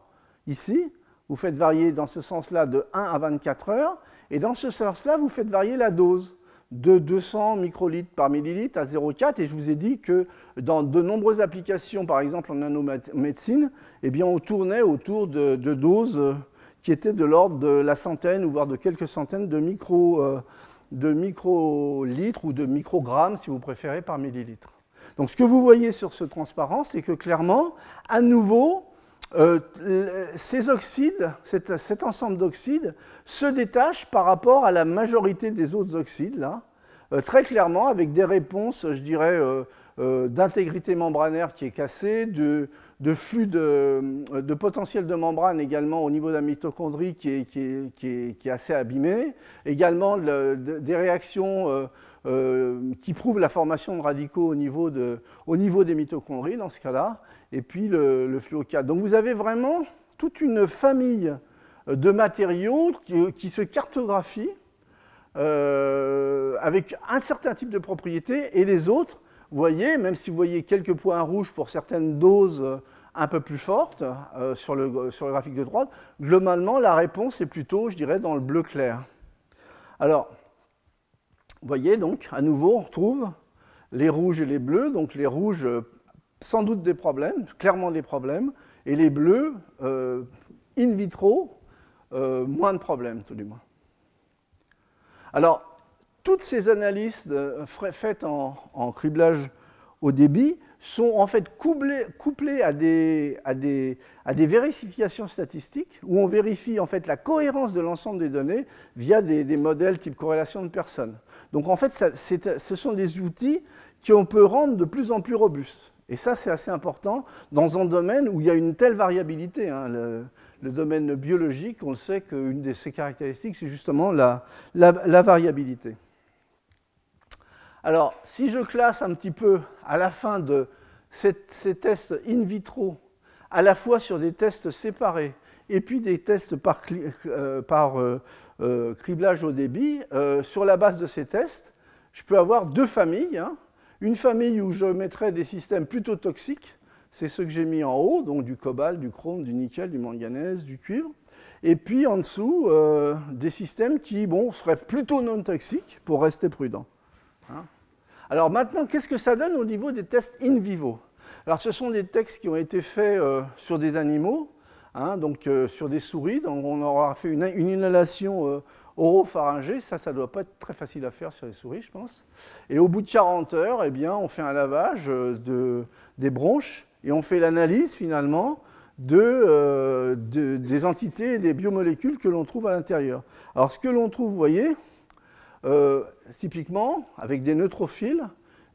ici, vous faites varier dans ce sens-là de 1 à 24 heures, et dans ce sens-là, vous faites varier la dose de 200 microlitres par millilitre à 0,4, et je vous ai dit que dans de nombreuses applications, par exemple en nanomédecine, eh on tournait autour de, doses qui étaient de l'ordre de la centaine, voire de quelques centaines de, euh, de microlitres ou de microgrammes, si vous préférez, par millilitre. Donc ce que vous voyez sur ce transparent, c'est que clairement, à nouveau, euh, ces oxydes, cet, ensemble d'oxydes, se détache par rapport à la majorité des autres oxydes, euh, très clairement, avec des réponses, je dirais, euh, d'intégrité membranaire qui est cassée, de, flux de, potentiel de membrane également au niveau de la mitochondrie qui est, assez abîmé, également des réactions qui prouve la formation de radicaux au niveau des mitochondries dans ce cas-là, et puis le, le Donc vous avez vraiment toute une famille de matériaux qui, se cartographient euh, avec un certain type de propriétés et les autres, vous voyez, même si vous voyez quelques points rouges pour certaines doses un peu plus fortes euh, sur, le, sur le graphique de droite, globalement la réponse est plutôt, je dirais, dans le bleu clair. Alors, vous voyez donc, à nouveau, on retrouve les rouges et les bleus. Donc les rouges, euh, sans doute des problèmes, clairement des problèmes, et les bleus, euh, in vitro, euh, moins de problèmes, tout du moins. Alors, toutes ces analyses faites en, criblage au débit sont en fait couplées, à, des, vérifications statistiques où on vérifie en fait la cohérence de l'ensemble des données via des, des, modèles type corrélation de personnes. Donc en fait, ce sont des outils qu'on peut rendre de plus en plus robustes. Et ça, c'est assez important dans un domaine où il y a une telle variabilité. Hein. Le, domaine biologique, on le sait qu'une de ses caractéristiques, c'est justement la, variabilité. Alors, si je classe un petit peu à la fin de ces, tests in vitro, à la fois sur des tests séparés et puis des tests par, euh, euh, euh, criblage au débit, sur la base de ces tests, je peux avoir deux familles. Hein. Une famille où je mettrai des systèmes plutôt toxiques, c'est ceux que j'ai mis en haut, donc du cobalt, du chrome, du nickel, du manganèse, du cuivre. Et puis en dessous, euh, des systèmes qui bon, seraient plutôt non toxiques pour rester prudent. Hein. Alors maintenant, qu'est-ce que ça donne au niveau des tests in vivo? Alors ce sont des textes qui ont été faits sur des animaux. Hein, donc euh, sur des souris, donc on aura fait une, inhalation euh, oropharyngée, ça, ça ne doit pas être très facile à faire sur les souris, je pense. Et au bout de 40 heures, eh on fait un lavage euh, de, des bronches et on fait l'analyse finalement de, des entités et des biomolécules que l'on trouve à l'intérieur. Alors ce que l'on trouve, vous voyez, typiquement avec des neutrophiles,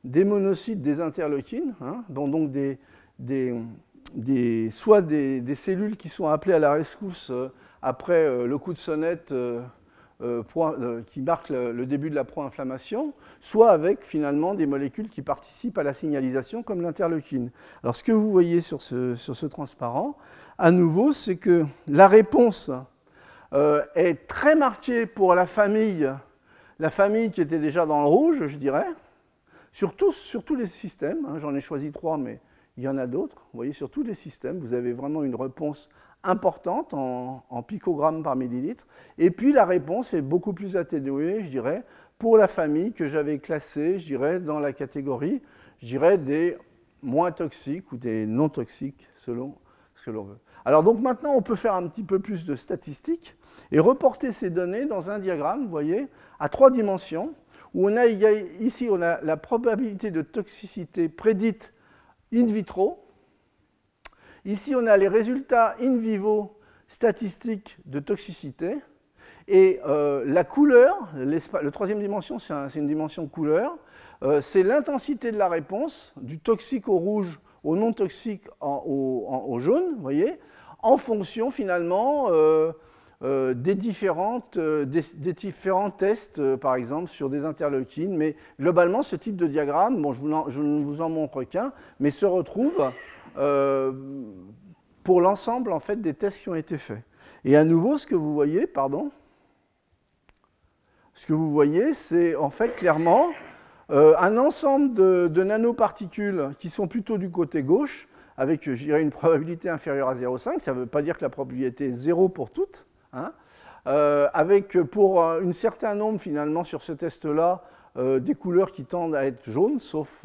des monocytes, des interleukines, hein, donc des, soit des, cellules qui sont appelées à la rescousse euh, après euh, le coup de sonnette euh, euh, qui marquent le, début de la pro-inflammation, soit avec finalement des molécules qui participent à la signalisation comme l'interleukine. Alors ce que vous voyez sur ce, sur ce transparent, à nouveau, c'est que la réponse euh, est très marquée pour la famille, la famille qui était déjà dans le rouge, je dirais, sur tous, sur tous les systèmes. Hein, j'en ai choisi trois, mais il y en a d'autres. Vous voyez, sur tous les systèmes, vous avez vraiment une réponse importante en, picogrammes par millilitre. Et puis la réponse est beaucoup plus atténuée, je dirais, pour la famille que j'avais classée, je dirais, dans la catégorie, je dirais, des moins toxiques ou des non toxiques, selon ce que l'on veut. Alors donc maintenant, on peut faire un petit peu plus de statistiques et reporter ces données dans un diagramme, vous voyez, à trois dimensions, où on a ici on a la probabilité de toxicité prédite in vitro, Ici, on a les résultats in vivo statistiques de toxicité. Et euh, la couleur, la troisième dimension, c'est une dimension couleur, euh, c'est l'intensité de la réponse, du toxique au rouge au non toxique au, jaune, vous voyez, en fonction finalement euh, des, différentes, des, différents tests, par exemple, sur des interleukines. Mais globalement, ce type de diagramme, bon, je ne vous en montre qu'un, mais se retrouve euh, pour l'ensemble en fait, des tests qui ont été faits. Et à nouveau, ce que vous voyez, pardon, ce que vous voyez, c'est en fait clairement euh, un ensemble de, nanoparticules qui sont plutôt du côté gauche, avec, une probabilité inférieure à 0,5. Ça ne veut pas dire que la probabilité est zéro pour toutes. Hein. Euh, avec pour un certain nombre, finalement, sur ce test-là, des couleurs qui tendent à être jaunes, sauf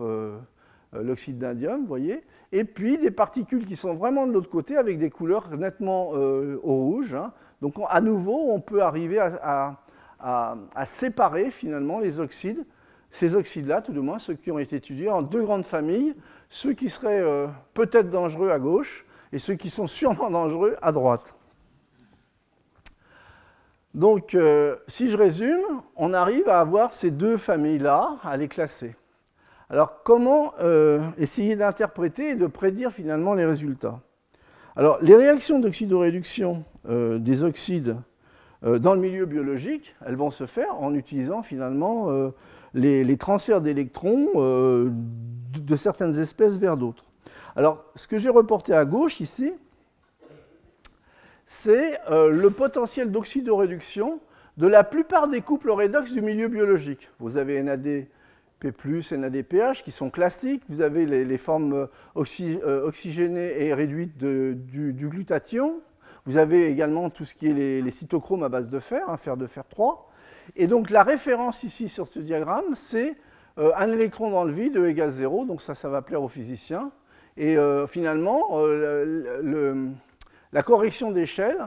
l'oxyde d'indium, vous voyez et puis des particules qui sont vraiment de l'autre côté avec des couleurs nettement euh, au rouge. Hein. Donc à nouveau, on peut arriver à, séparer finalement les oxydes, ces oxydes-là, tout du moins ceux qui ont été étudiés en deux grandes familles, ceux qui seraient euh, peut-être dangereux à gauche et ceux qui sont [laughs] sûrement dangereux à droite. Donc, euh, si je résume, on arrive à avoir ces deux familles-là, à les classer. Alors comment euh, essayer d'interpréter et de prédire finalement les résultats? Alors les réactions d'oxydoréduction euh, des oxydes euh, dans le milieu biologique, elles vont se faire en utilisant finalement les, transferts d'électrons de, certaines espèces vers d'autres. Alors ce que j'ai reporté à gauche ici, c'est le potentiel d'oxydoréduction de la plupart des couples redox du milieu biologique. Vous avez NAD P+, NADPH, qui sont classiques. Vous avez les, formes euh, euh, oxygénées et réduites du, glutathion. Vous avez également tout ce qui est les, cytochromes à base de fer, hein, fer de fer 3. Et donc la référence ici sur ce diagramme, c'est euh, un électron dans le vide, E égale 0, donc ça, ça va plaire aux physiciens. Et finalement, la correction d'échelle,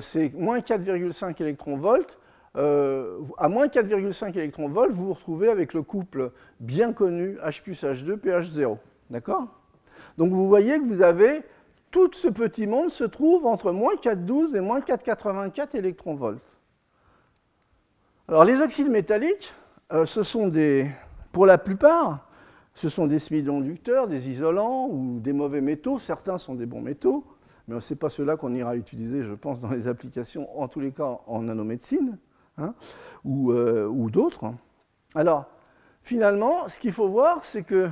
c'est moins 4,5 électronvolts euh, à moins 4,5 électronvolts, vous vous retrouvez avec le couple bien connu H plus H2 pH 0. D'accord? Donc vous voyez que vous avez tout ce petit monde se trouve entre moins 4,12 et moins 4,84 électronvolts. Alors les oxydes métalliques, euh, pour la plupart, ce sont des semi-conducteurs, des isolants ou des mauvais métaux. Certains sont des bons métaux, mais ce n'est pas ceux-là qu'on ira utiliser, je pense, dans les applications, en tous les cas en nanomédecine. Hein, euh, ou, d'autres. Alors, finalement, ce qu'il faut voir, c'est que,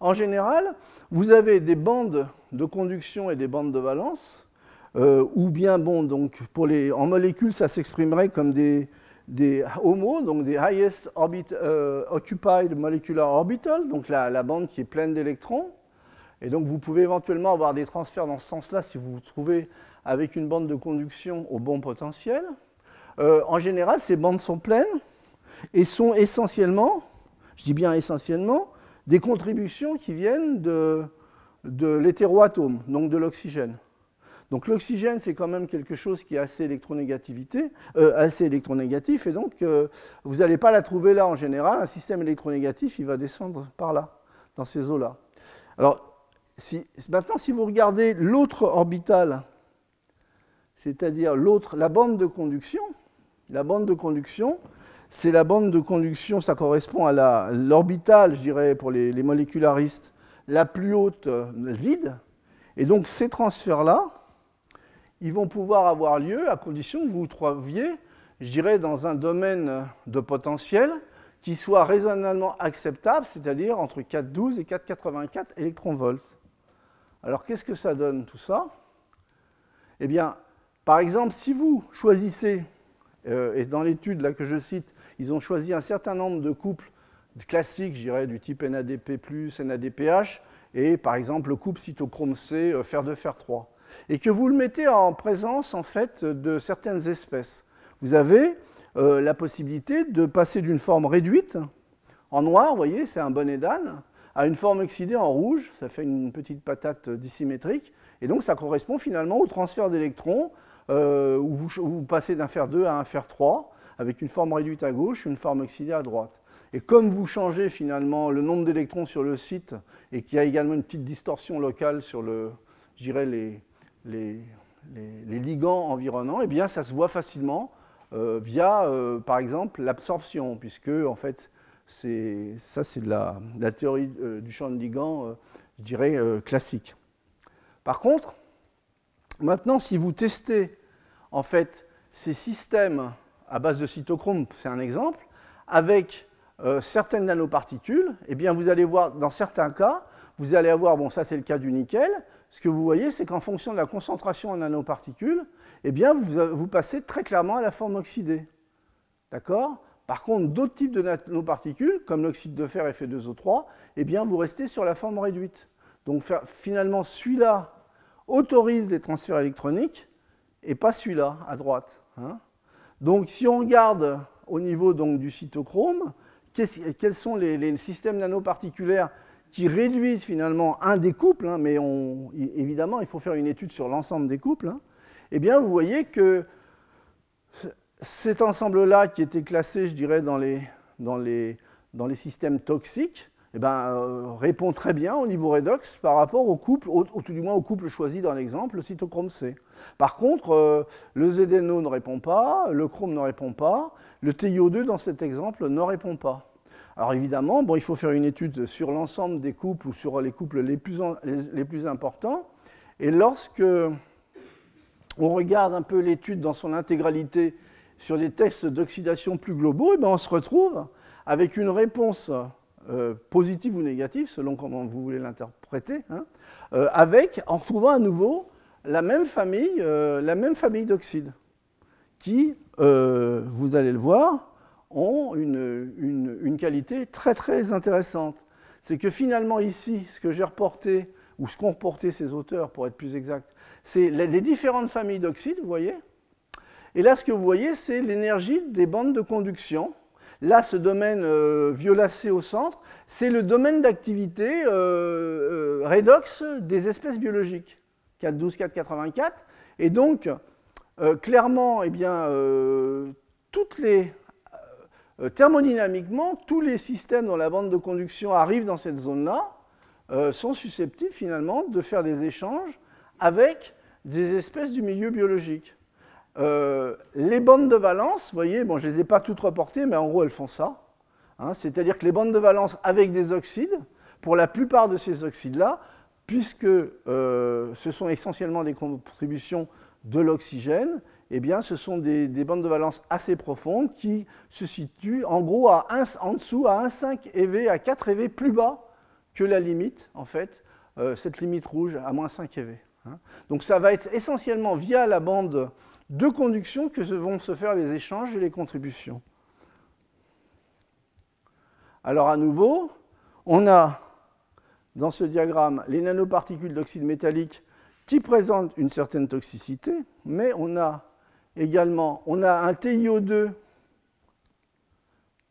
en général, vous avez des bandes de conduction et des bandes de valence, euh, ou bien, bon, donc, en molécules, ça s'exprimerait comme des, HOMO, donc des Highest euh, Occupied Molecular Orbital, donc la, bande qui est pleine d'électrons. Et donc, vous pouvez éventuellement avoir des transferts dans ce sens-là si vous vous trouvez avec une bande de conduction au bon potentiel. Euh, en général, ces bandes sont pleines et sont essentiellement, je dis bien essentiellement, des contributions qui viennent de, l'hétéroatome, donc de l'oxygène. Donc l'oxygène, c'est quand même quelque chose qui est assez, euh, assez électronégatif, et donc euh, vous n'allez pas la trouver là en général. Un système électronégatif, il va descendre par là, dans ces eaux-là. Alors, maintenant, si vous regardez l'autre orbital, c'est-à-dire l'autre, la bande de conduction, la bande de conduction, c'est la bande de conduction, ça correspond à l'orbitale, je dirais, pour les, molécularistes, la plus haute euh, vide. Et donc ces transferts-là, ils vont pouvoir avoir lieu à condition que vous trouviez je dirais, dans un domaine de potentiel qui soit raisonnablement acceptable, c'est-à-dire entre 4,12 et 4,84 électronvolts. Alors qu'est-ce que ça donne tout ça? Eh bien, par exemple, si vous choisissez, euh, et dans l'étude là que je cite, ils ont choisi un certain nombre de couples classiques, je dirais, du type NADP+, NADPH, et par exemple le couple cytochrome C, euh, fer 2, fer 3, et que vous le mettez en présence en fait de certaines espèces. Vous avez euh, la possibilité de passer d'une forme réduite, en noir, vous voyez, c'est un bonnet d'âne, à une forme oxydée en rouge, ça fait une petite patate dissymétrique, et donc ça correspond finalement au transfert d'électrons, euh, où vous, passez d'un fer 2 à un fer 3, avec une forme réduite à gauche, une forme oxydée à droite. Et comme vous changez finalement le nombre d'électrons sur le site, et qu'il y a également une petite distorsion locale sur le, les, les, les, ligands environnants, eh bien ça se voit facilement euh, via, euh, par exemple, l'absorption, puisque en fait, ça c'est la, la, théorie du champ de ligand, je dirais, classique. Par contre, maintenant, si vous testez en fait ces systèmes à base de cytochrome, c'est un exemple, avec certaines nanoparticules, eh bien vous allez voir dans certains cas, vous allez avoir, bon ça c'est le cas du nickel, ce que vous voyez c'est qu'en fonction de la concentration en nanoparticules, eh bien, vous, passez très clairement à la forme oxydée. D'accord? Par contre, d'autres types de nanoparticules, comme l'oxyde de fer Fe2O3, eh bien, vous restez sur la forme réduite. Donc finalement, celui-là autorise les transferts électroniques et pas celui-là à droite. Hein. donc si on regarde au niveau du cytochrome, quels sont les, systèmes nanoparticulaires qui réduisent finalement un des couples, hein, mais évidemment il faut faire une étude sur l'ensemble des couples, hein eh bien, vous voyez que cet ensemble-là, qui était classé, je dirais, dans les systèmes toxiques, eh ben, euh, répond très bien au niveau redox par rapport au couple, ou tout du moins au couple choisi dans l'exemple, le cytochrome C. Par contre, euh, le ZNO ne répond pas, le chrome ne répond pas, le TiO2 dans cet exemple ne répond pas. Alors évidemment, bon, il faut faire une étude sur l'ensemble des couples ou sur les couples les plus, les plus importants. Et lorsque on regarde un peu l'étude dans son intégralité sur des tests d'oxydation plus globaux, eh bien on se retrouve avec une réponse euh, positive ou négative, selon comment vous voulez l'interpréter, hein, euh, avec, en retrouvant à nouveau la même famille, euh, famille d'oxydes, qui, vous allez le voir, ont une, une qualité très très intéressante. C'est que finalement ici, ce que j'ai reporté, ou ce qu'ont reporté ces auteurs pour être plus exact, c'est les différentes familles d'oxydes, vous voyez. Et là, ce que vous voyez, c'est l'énergie des bandes de conduction. Là, ce domaine euh, violacé au centre, c'est le domaine d'activité euh, euh, redox des espèces biologiques, 412, 484. Et donc, clairement, eh bien, toutes les, thermodynamiquement, tous les systèmes dont la bande de conduction arrive dans cette zone-là sont susceptibles finalement de faire des échanges avec des espèces du milieu biologique. Euh, les bandes de valence, vous voyez, bon, je ne les ai pas toutes reportées, mais en gros, elles font ça. Hein. C'est-à-dire que les bandes de valence avec des oxydes, pour la plupart de ces oxydes-là, puisque euh, ce sont essentiellement des contributions de l'oxygène, eh bien, ce sont des, bandes de valence assez profondes qui se situent en gros à en dessous à 1,5 EV, à 4 EV plus bas que la limite, en fait, euh, cette limite rouge à moins 5 EV. Hein. Donc ça va être essentiellement via la bande de conduction que vont se faire les échanges et les contributions. Alors à nouveau, on a dans ce diagramme les nanoparticules d'oxyde métallique qui présentent une certaine toxicité, mais on a également on a un TiO2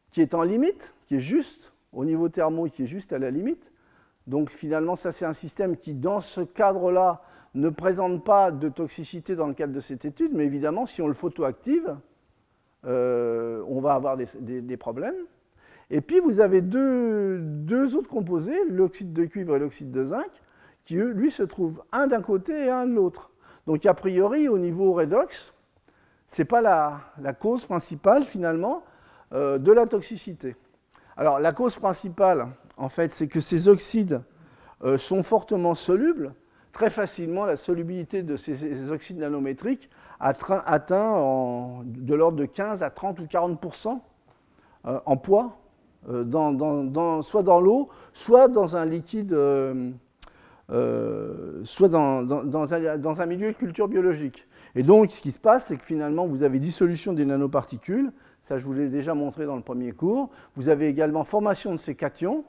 qui est en limite, qui est juste au niveau thermo, qui est juste à la limite. Donc finalement, ça c'est un système qui, dans ce cadre-là, ne présente pas de toxicité dans le cadre de cette étude, mais évidemment, si on le photoactive, euh, on va avoir des, problèmes. Et puis, vous avez deux, autres composés, l'oxyde de cuivre et l'oxyde de zinc, qui, lui, se trouvent un d'un côté et un de l'autre. Donc, a priori, au niveau redox, ce n'est pas la, la, cause principale, finalement, euh, de la toxicité. Alors, la cause principale, en fait, c'est que ces oxydes euh, sont fortement solubles, très facilement la solubilité de ces, oxydes nanométriques atteint de l'ordre de 15 à 30 ou 40% euh, en poids, euh, soit dans l'eau, soit dans un liquide, soit dans, un, milieu de culture biologique. Et donc, ce qui se passe, c'est que finalement, vous avez dissolution des nanoparticules, ça je vous l'ai déjà montré dans le premier cours. Vous avez également formation de ces cations,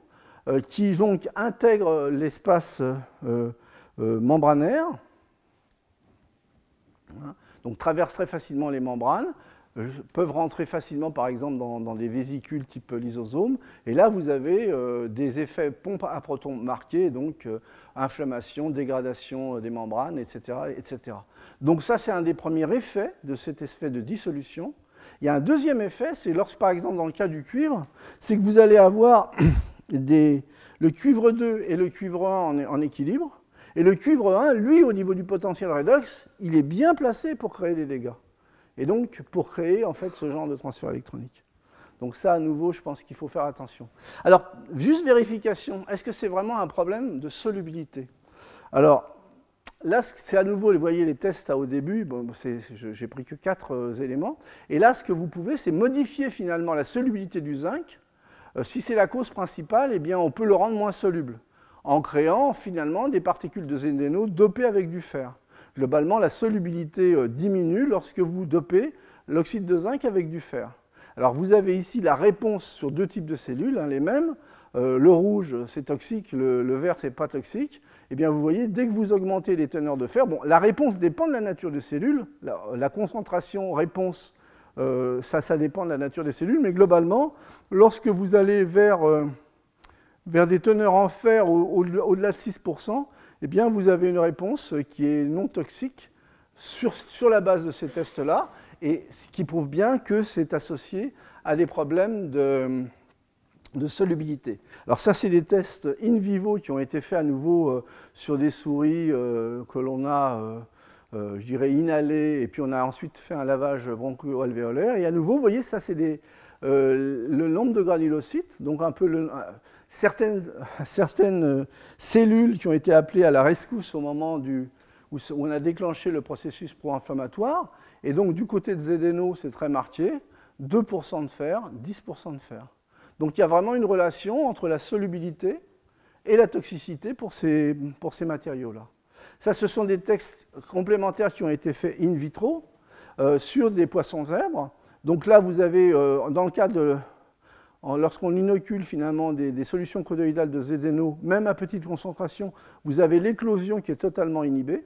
qui donc intègrent l'espace euh, membranaires, donc traversent très facilement les membranes, euh, peuvent rentrer facilement par exemple dans, des vésicules type lysosome, et là vous avez euh, des effets pompe à protons marqués, donc inflammation, dégradation des membranes, etc.. Donc ça c'est un des premiers effets de cet effet de dissolution. Il y a un deuxième effet, c'est lorsque par exemple dans le cas du cuivre, c'est que vous allez avoir [coughs] le cuivre 2 et le cuivre 1 en équilibre, et le cuivre 1, lui, au niveau du potentiel redox, il est bien placé pour créer des dégâts. Et donc, pour créer en fait ce genre de transfert électronique. Donc ça, à nouveau, je pense qu'il faut faire attention. Alors, juste vérification, est-ce que c'est vraiment un problème de solubilité? Alors, là, c'est à nouveau, vous voyez les tests au début, bon, j'ai pris que quatre euh, éléments. Et là, ce que vous pouvez, c'est modifier finalement la solubilité du zinc. Euh, si c'est la cause principale, eh bien, on peut le rendre moins soluble en créant finalement des particules de zénéno dopées avec du fer. Globalement, la solubilité euh, diminue lorsque vous dopez l'oxyde de zinc avec du fer. Alors vous avez ici la réponse sur deux types de cellules, hein, les mêmes. Euh, le rouge, c'est toxique, le, vert, c'est pas toxique. Eh bien, vous voyez, dès que vous augmentez les teneurs de fer, la réponse dépend de la nature des cellules. La, concentration réponse, euh, ça, ça dépend de la nature des cellules. Mais globalement, lorsque vous allez vers vers des teneurs en fer au-delà de 6%, eh vous avez une réponse qui est non toxique sur, la base de ces tests-là, et ce qui prouve bien que c'est associé à des problèmes de, de solubilité. Alors ça, c'est des tests in vivo qui ont été faits à nouveau euh, sur des souris euh, que l'on a, euh, je dirais, inhalées, et puis on a ensuite fait un lavage broncho-alvéolaire. Et à nouveau, vous voyez, ça, c'est le nombre de granulocytes, donc un peu le, certaines, certaines, cellules qui ont été appelées à la rescousse au moment où on a déclenché le processus pro-inflammatoire. Et donc, du côté de Zedeno, c'est très marqué 2% de fer, 10% de fer. Donc, il y a vraiment une relation entre la solubilité et la toxicité pour ces, pour ces matériaux-là. Ça, ce sont des textes complémentaires qui ont été faits in vitro euh, sur des poissons zèbres. Donc là, vous avez, euh, dans le cas de lorsqu'on inocule finalement des, solutions chronoïdales de zédéno, même à petite concentration, vous avez l'éclosion qui est totalement inhibée,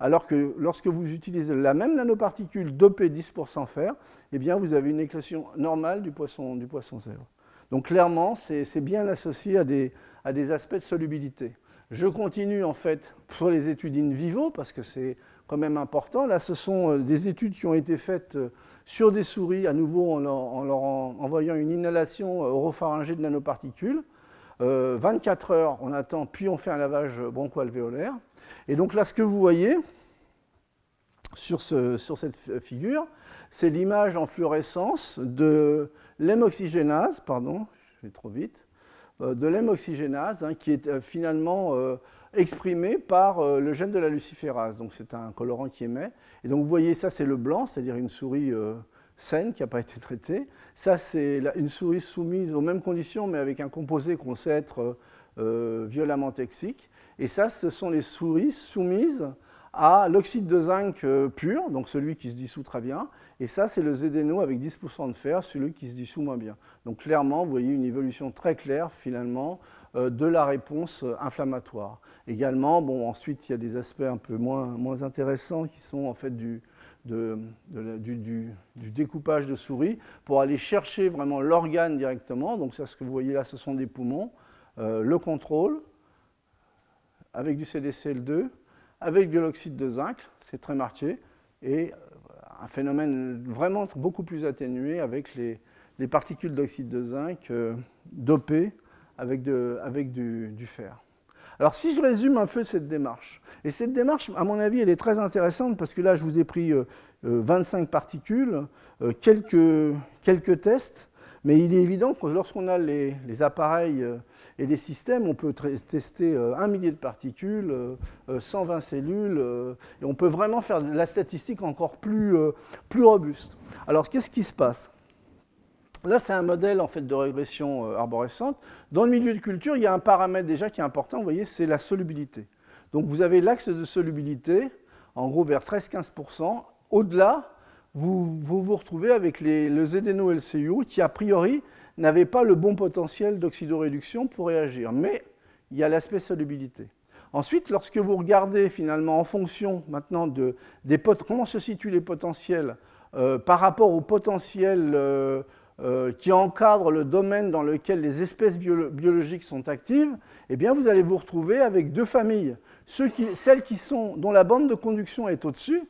alors que lorsque vous utilisez la même nanoparticule dopée 10% fer, eh bien vous avez une éclosion normale du poisson, du poisson zèbre. Donc clairement, c'est bien associé à des, à des aspects de solubilité. Je continue en fait sur les études in vivo parce que c'est quand même important. Là, ce sont euh, des études qui ont été faites euh, sur des souris, à nouveau en leur, envoyant une inhalation euh, oropharyngée de nanoparticules. 24 heures, on attend, puis on fait un lavage broncho-alvéolaire. Et donc là, ce que vous voyez sur, sur cette figure, c'est l'image en fluorescence de l'hémoxygénase, pardon, je vais trop vite, de l'hémoxygénase, hein, qui est finalement exprimé par euh, le gène de la luciférase. Donc c'est un colorant qui émet. Et donc vous voyez, ça c'est le blanc, c'est-à-dire une souris euh, saine qui n'a pas été traitée. Ça c'est une souris soumise aux mêmes conditions, mais avec un composé qu'on sait être euh, violemment toxique. Et ça, ce sont les souris soumises à l'oxyde de zinc pur, donc celui qui se dissout très bien, et ça c'est le zédéno avec 10% de fer, celui qui se dissout moins bien. Donc clairement, vous voyez une évolution très claire finalement de la réponse euh, inflammatoire. Également, bon, ensuite, il y a des aspects un peu moins, moins intéressants qui sont en fait du, du, découpage de souris pour aller chercher vraiment l'organe directement. Donc ça, ce que vous voyez là, ce sont des poumons. Euh, le contrôle avec du CDCL2, avec de l'oxyde de zinc, c'est très marqué, et un phénomène vraiment beaucoup plus atténué avec les, particules d'oxyde de zinc dopées avec, du, fer. Alors si je résume un peu cette démarche, et cette démarche, à mon avis, elle est très intéressante parce que là, je vous ai pris 25 euh, euh, particules, euh, quelques, tests, mais il est évident que lorsqu'on a les, appareils Et les systèmes, on peut tester un millier de particules, 120 cellules, et on peut vraiment faire la statistique encore plus, plus robuste. Alors, qu'est-ce qui se passe? Là, c'est un modèle en fait de régression arborescente. Dans le milieu de culture, il y a un paramètre déjà qui est important, vous voyez, c'est la solubilité. Donc vous avez l'axe de solubilité, en gros vers 13-15%. Au-delà, vous, vous, retrouvez avec les, le ZNO-LCU qui, a priori, n'avait pas le bon potentiel d'oxydoréduction pour réagir. Mais il y a l'aspect solubilité. Ensuite, lorsque vous regardez finalement en fonction maintenant de des comment se situent les potentiels euh, par rapport au potentiel euh, euh, qui encadre le domaine dans lequel les espèces biologiques sont actives, eh bien vous allez vous retrouver avec deux familles. celles qui sont, dont la bande de conduction est au-dessus,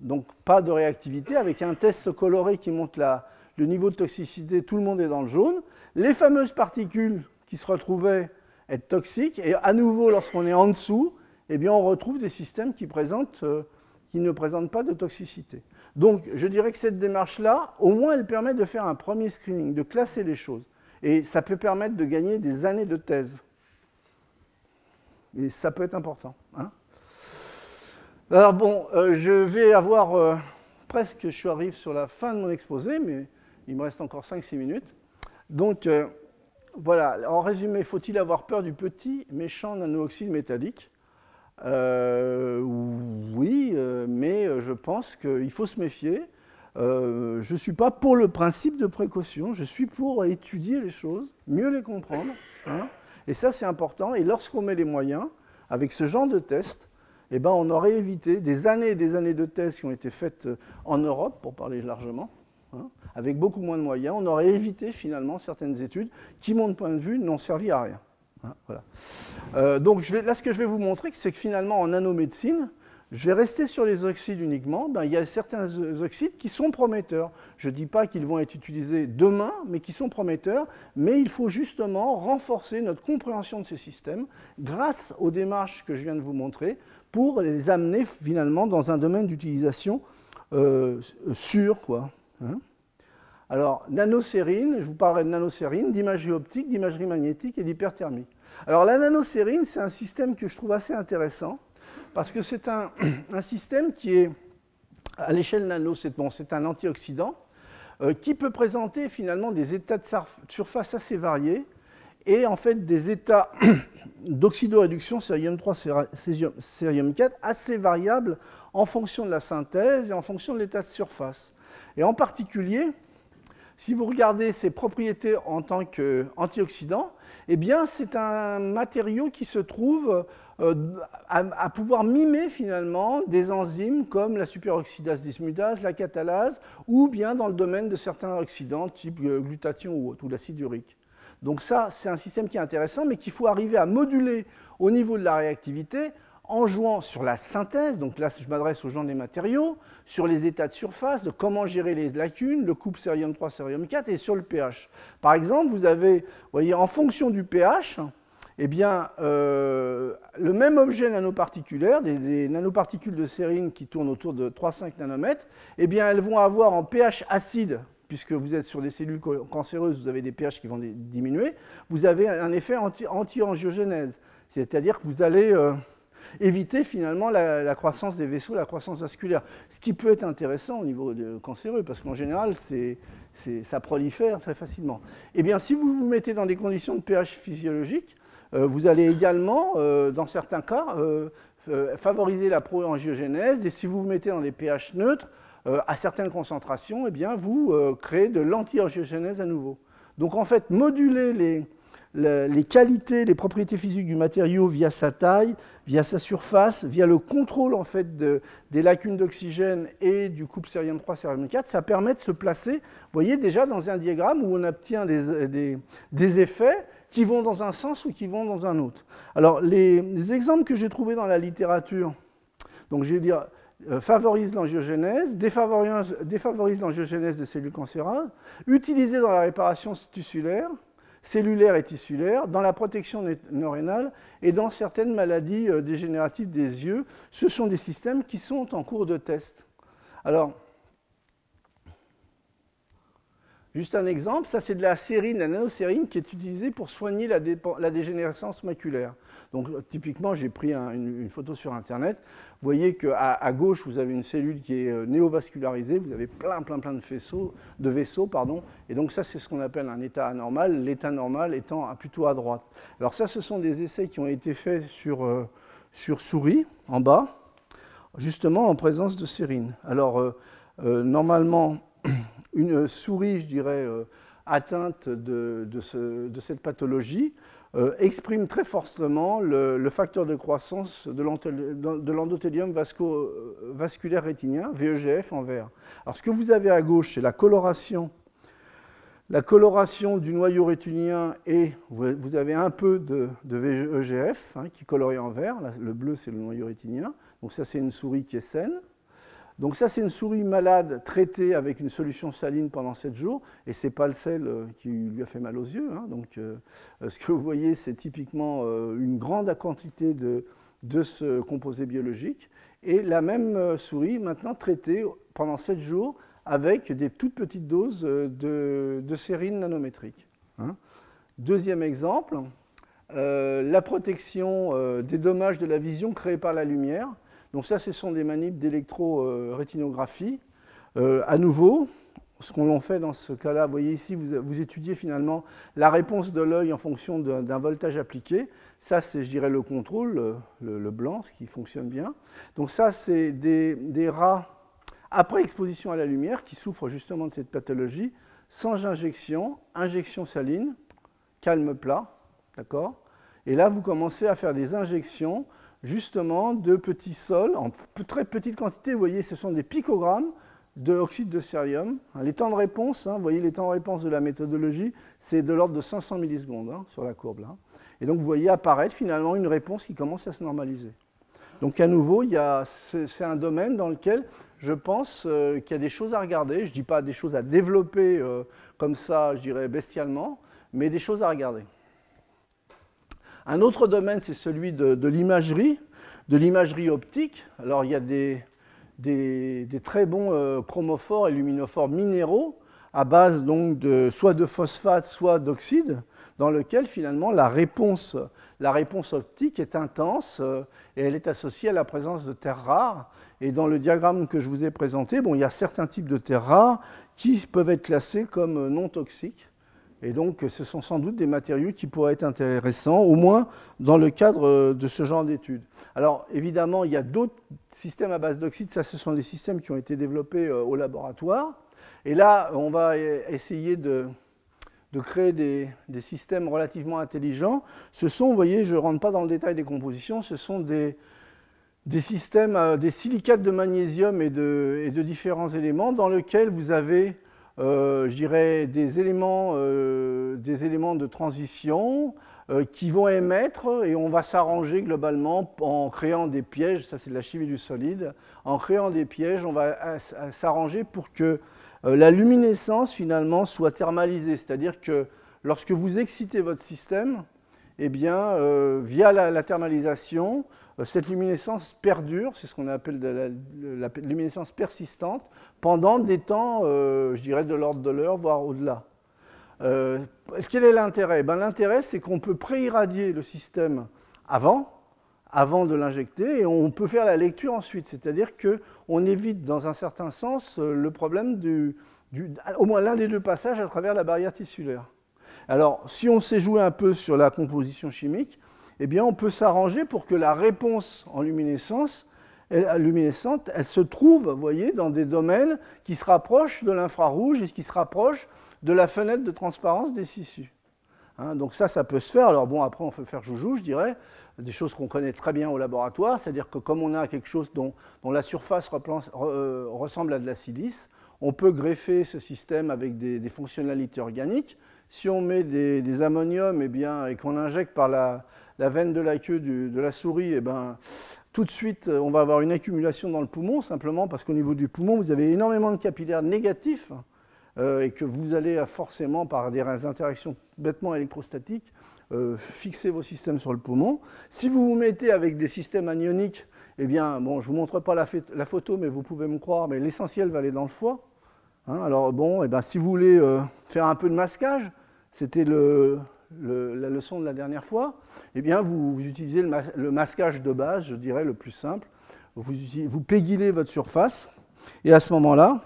donc pas de réactivité, avec un test coloré qui montre le niveau de toxicité, tout le monde est dans le jaune. Les fameuses particules qui se retrouvaient être toxiques, et à nouveau, lorsqu'on est en dessous, eh bien, on retrouve des systèmes qui, euh, qui ne présentent pas de toxicité. Donc, je dirais que cette démarche-là, au moins, elle permet de faire un premier screening, de classer les choses. Et ça peut permettre de gagner des années de thèse. Et ça peut être important. Hein alors bon, euh, je vais avoir euh, presque, je arrive sur la fin de mon exposé, mais il me reste encore 5-6 minutes. Donc euh, voilà, en résumé, faut-il avoir peur du petit méchant nano-oxyde métallique? Oui, mais je pense qu'il faut se méfier. je ne suis pas pour le principe de précaution, je suis pour étudier les choses, mieux les comprendre. Hein. et ça, c'est important. Et lorsqu'on met les moyens, avec ce genre de test, eh ben, on aurait évité des années et des années de tests qui ont été faites euh, en Europe, pour parler largement, hein, avec beaucoup moins de moyens. On aurait évité finalement certaines études qui, mon point de vue, n'ont servi à rien. Hein. Euh, donc là, ce que je vais vous montrer, c'est que finalement, en nanomédecine, je vais rester sur les oxydes uniquement. Ben, il y a certains oxydes qui sont prometteurs. Je ne dis pas qu'ils vont être utilisés demain, mais qui sont prometteurs. Mais il faut justement renforcer notre compréhension de ces systèmes grâce aux démarches que je viens de vous montrer pour les amener finalement dans un domaine d'utilisation euh, sûr. Hein? alors, nanocérine, je vous parlerai de nanocérine, d'imagerie optique, d'imagerie magnétique et d'hyperthermie. Alors, la nanocérine, c'est un système que je trouve assez intéressant parce que c'est un, [clears throat] système qui est, à l'échelle nano, c'est bon, un antioxydant euh, qui peut présenter finalement des états de surface assez variés et en fait des états [clears throat] d'oxydoréduction cérium 3, cérium 4 assez variables en fonction de la synthèse et en fonction de l'état de surface. Et en particulier, si vous regardez ses propriétés en tant qu'antioxydant, eh c'est un matériau qui se trouve euh, à, pouvoir mimer finalement des enzymes comme la superoxydase dismutase, la catalase, ou bien dans le domaine de certains oxydants type euh, glutathion ou, ou l'acide urique. Donc ça, c'est un système qui est intéressant, mais qu'il faut arriver à moduler au niveau de la réactivité en jouant sur la synthèse, donc là je m'adresse aux gens des matériaux, sur les états de surface, de comment gérer les lacunes, le couple cérium 3, cérium 4, et sur le pH. Par exemple, vous avez, voyez, en fonction du pH, eh bien, euh, le même objet nanoparticulaire, des, nanoparticules de sérine qui tournent autour de 3-5 nanomètres, eh bien, elles vont avoir en pH acide puisque vous êtes sur des cellules cancéreuses, vous avez des pH qui vont diminuer, vous avez un effet anti-angiogénèse. C'est-à-dire que vous allez euh, éviter finalement la, croissance des vaisseaux, la croissance vasculaire. Ce qui peut être intéressant au niveau de cancéreux, parce qu'en général, ça prolifère très facilement. Eh bien, si vous vous mettez dans des conditions de pH physiologiques, euh, vous allez également, euh, dans certains cas, favoriser la pro-angiogénèse, et si vous vous mettez dans des pH neutres, euh, à certaines concentrations, eh bien, vous euh, créez de l'anti-angiogénèse à nouveau. Donc en fait, moduler les, qualités, les propriétés physiques du matériau via sa taille, via sa surface, via le contrôle en fait des lacunes d'oxygène et du couple cérium 3 cérium 4, ça permet de se placer, vous voyez déjà dans un diagramme où on obtient des, des, des effets qui vont dans un sens ou qui vont dans un autre. Alors les, les exemples que j'ai trouvés dans la littérature, donc je vais dire euh, favorise l'angiogénèse, défavorise, l'angiogénèse de cellules cancéreuses, utilisé dans la réparation tissulaire, cellulaire et tissulaire, dans la protection neuronale et dans certaines maladies euh, dégénératives des yeux. Ce sont des systèmes qui sont en cours de test. Alors, Juste un exemple, ça c'est de la sérine, la nanocérine qui est utilisée pour soigner la, dégénérescence maculaire. Donc typiquement, j'ai pris une, photo sur Internet. Vous voyez qu'à à gauche, vous avez une cellule qui est euh, néovascularisée, vous avez plein, plein, plein de vaisseaux, de vaisseaux pardon, et donc ça c'est ce qu'on appelle un état anormal, l'état normal étant plutôt à droite. Alors ça, ce sont des essais qui ont été faits sur, euh, sur souris, en bas, justement en présence de sérine. Alors euh, normalement, [clears throat] une souris, je dirais, euh, atteinte de, cette pathologie euh, exprime très fortement le, facteur de croissance de l'endothélium vasculaire rétinien, VEGF en vert. Alors ce que vous avez à gauche, c'est la coloration, la coloration du noyau rétinien et vous, avez un peu de, VEGF hein, qui est coloré en vert. le bleu, c'est le noyau rétinien. Donc ça, c'est une souris qui est saine. Donc ça, c'est une souris malade traitée avec une solution saline pendant 7 jours, et ce n'est pas le sel euh, qui lui a fait mal aux yeux. Hein. Donc euh, euh, ce que vous voyez, c'est typiquement une grande quantité de, ce composé biologique, et la même souris maintenant traitée pendant 7 jours avec des toutes petites doses de, de sérine nanométrique. Hein. Deuxième exemple, la protection des dommages de la vision créés par la lumière. Donc ça, ce sont des manips d'électro-rétinographie. Euh, à nouveau, ce qu'on fait dans ce cas-là, vous voyez ici, vous, étudiez finalement la réponse de l'œil en fonction d'un voltage appliqué. Ça, c'est, je dirais, le contrôle, le, blanc, ce qui fonctionne bien. Donc ça, c'est des, rats après exposition à la lumière qui souffrent justement de cette pathologie, sans injection, injection saline, calme plat, d'accord? Et là, vous commencez à faire des injections justement de petits sols en très petite quantité. Vous voyez, ce sont des picogrammes d'oxyde de cérium. Les temps de réponse, hein, vous voyez les temps de réponse de la méthodologie, c'est de l'ordre de 500 millisecondes hein, sur la courbe. Et donc vous voyez apparaître finalement une réponse qui commence à se normaliser. Donc à nouveau, c'est un domaine dans lequel je pense euh, qu'il y a des choses à regarder. Je ne dis pas des choses à développer euh, comme ça, je dirais bestialement, mais des choses à regarder. Un autre domaine, c'est celui de, l'imagerie, de l'imagerie optique. Alors il y a des, très bons euh, chromophores et luminophores minéraux à base donc de, soit de phosphate, soit d'oxyde, dans lequel finalement la réponse, optique est intense euh, et elle est associée à la présence de terres rares. Et dans le diagramme que je vous ai présenté, il y a certains types de terres rares qui peuvent être classés comme non toxiques. Et donc, ce sont sans doute des matériaux qui pourraient être intéressants, au moins dans le cadre euh, de ce genre d'études. Alors, évidemment, il y a d'autres systèmes à base d'oxyde. Ça, ce sont des systèmes qui ont été développés euh, au laboratoire. Et là, on va essayer de, créer des, systèmes relativement intelligents. Ce sont, vous voyez, je ne rentre pas dans le détail des compositions, ce sont des, systèmes, euh, des silicates de magnésium et de, et de différents éléments dans lesquels vous avez euh, je dirais, des éléments, euh, des éléments de transition euh, qui vont émettre et on va s'arranger globalement en créant des pièges, ça c'est de la chimie du solide, en créant des pièges, on va s'arranger pour que la luminescence finalement soit thermalisée, c'est-à-dire que lorsque vous excitez votre système, eh bien, via la thermalisation, euh, cette luminescence perdure, c'est ce qu'on appelle la, luminescence persistante, pendant des temps, euh, je dirais, de l'ordre de l'heure, voire au-delà. Euh, quel est l'intérêt? Ben, L'intérêt, c'est qu'on peut pré-irradier le système avant, avant de l'injecter, et on peut faire la lecture ensuite. C'est-à-dire qu'on évite, dans un certain sens, le problème du, du au moins l'un des deux passages à travers la barrière tissulaire. Alors, si on sait jouer un peu sur la composition chimique, eh bien, on peut s'arranger pour que la réponse en luminescence, elle, luminescente, elle se trouve, voyez, dans des domaines qui se rapprochent de l'infrarouge et qui se rapprochent de la fenêtre de transparence des tissus. Hein, donc ça, ça peut se faire. Alors bon, après, on peut faire joujou, je dirais, des choses qu'on connaît très bien au laboratoire, c'est-à-dire que comme on a quelque chose dont, la surface euh, ressemble à de la silice, on peut greffer ce système avec des, fonctionnalités organiques. Si on met des, ammoniums eh bien, et qu'on injecte par la, la veine de la queue de la souris, eh ben, tout de suite, on va avoir une accumulation dans le poumon, simplement parce qu'au niveau du poumon, vous avez énormément de capillaires négatifs euh, et que vous allez forcément, par des interactions bêtement électrostatiques, euh, fixer vos systèmes sur le poumon. Si vous vous mettez avec des systèmes anioniques, eh bien, je ne vous montre pas la, photo, mais vous pouvez me croire, mais l'essentiel va aller dans le foie. Hein, alors bon, eh ben, si vous voulez euh, faire un peu de masquage, c'était la leçon de la dernière fois, eh bien vous, utilisez le, masquage de base, je dirais le plus simple. Vous, vous votre surface et à ce moment-là,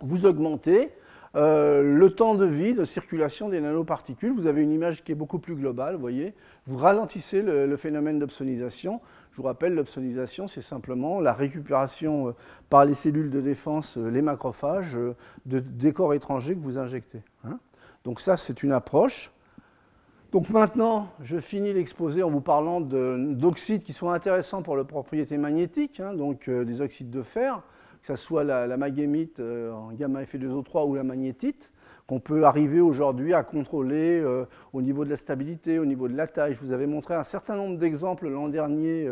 vous augmentez euh, le temps de vie de circulation des nanoparticules. Vous avez une image qui est beaucoup plus globale, vous voyez. Vous ralentissez le, phénomène d'obsonisation. Je vous rappelle, l'obsonisation, c'est simplement la récupération euh, par les cellules de défense, euh, les macrophages, de décors étrangers que vous injectez. Hein. Donc ça, c'est une approche. Donc maintenant, je finis l'exposé en vous parlant d'oxydes qui sont intéressants pour les propriétés magnétiques, hein, donc des oxydes de fer que ce soit la, la euh, en gamma Fe2O3 ou la magnétite, qu'on peut arriver aujourd'hui à contrôler euh, au niveau de la stabilité, au niveau de la taille. Je vous avais montré un certain nombre d'exemples l'an dernier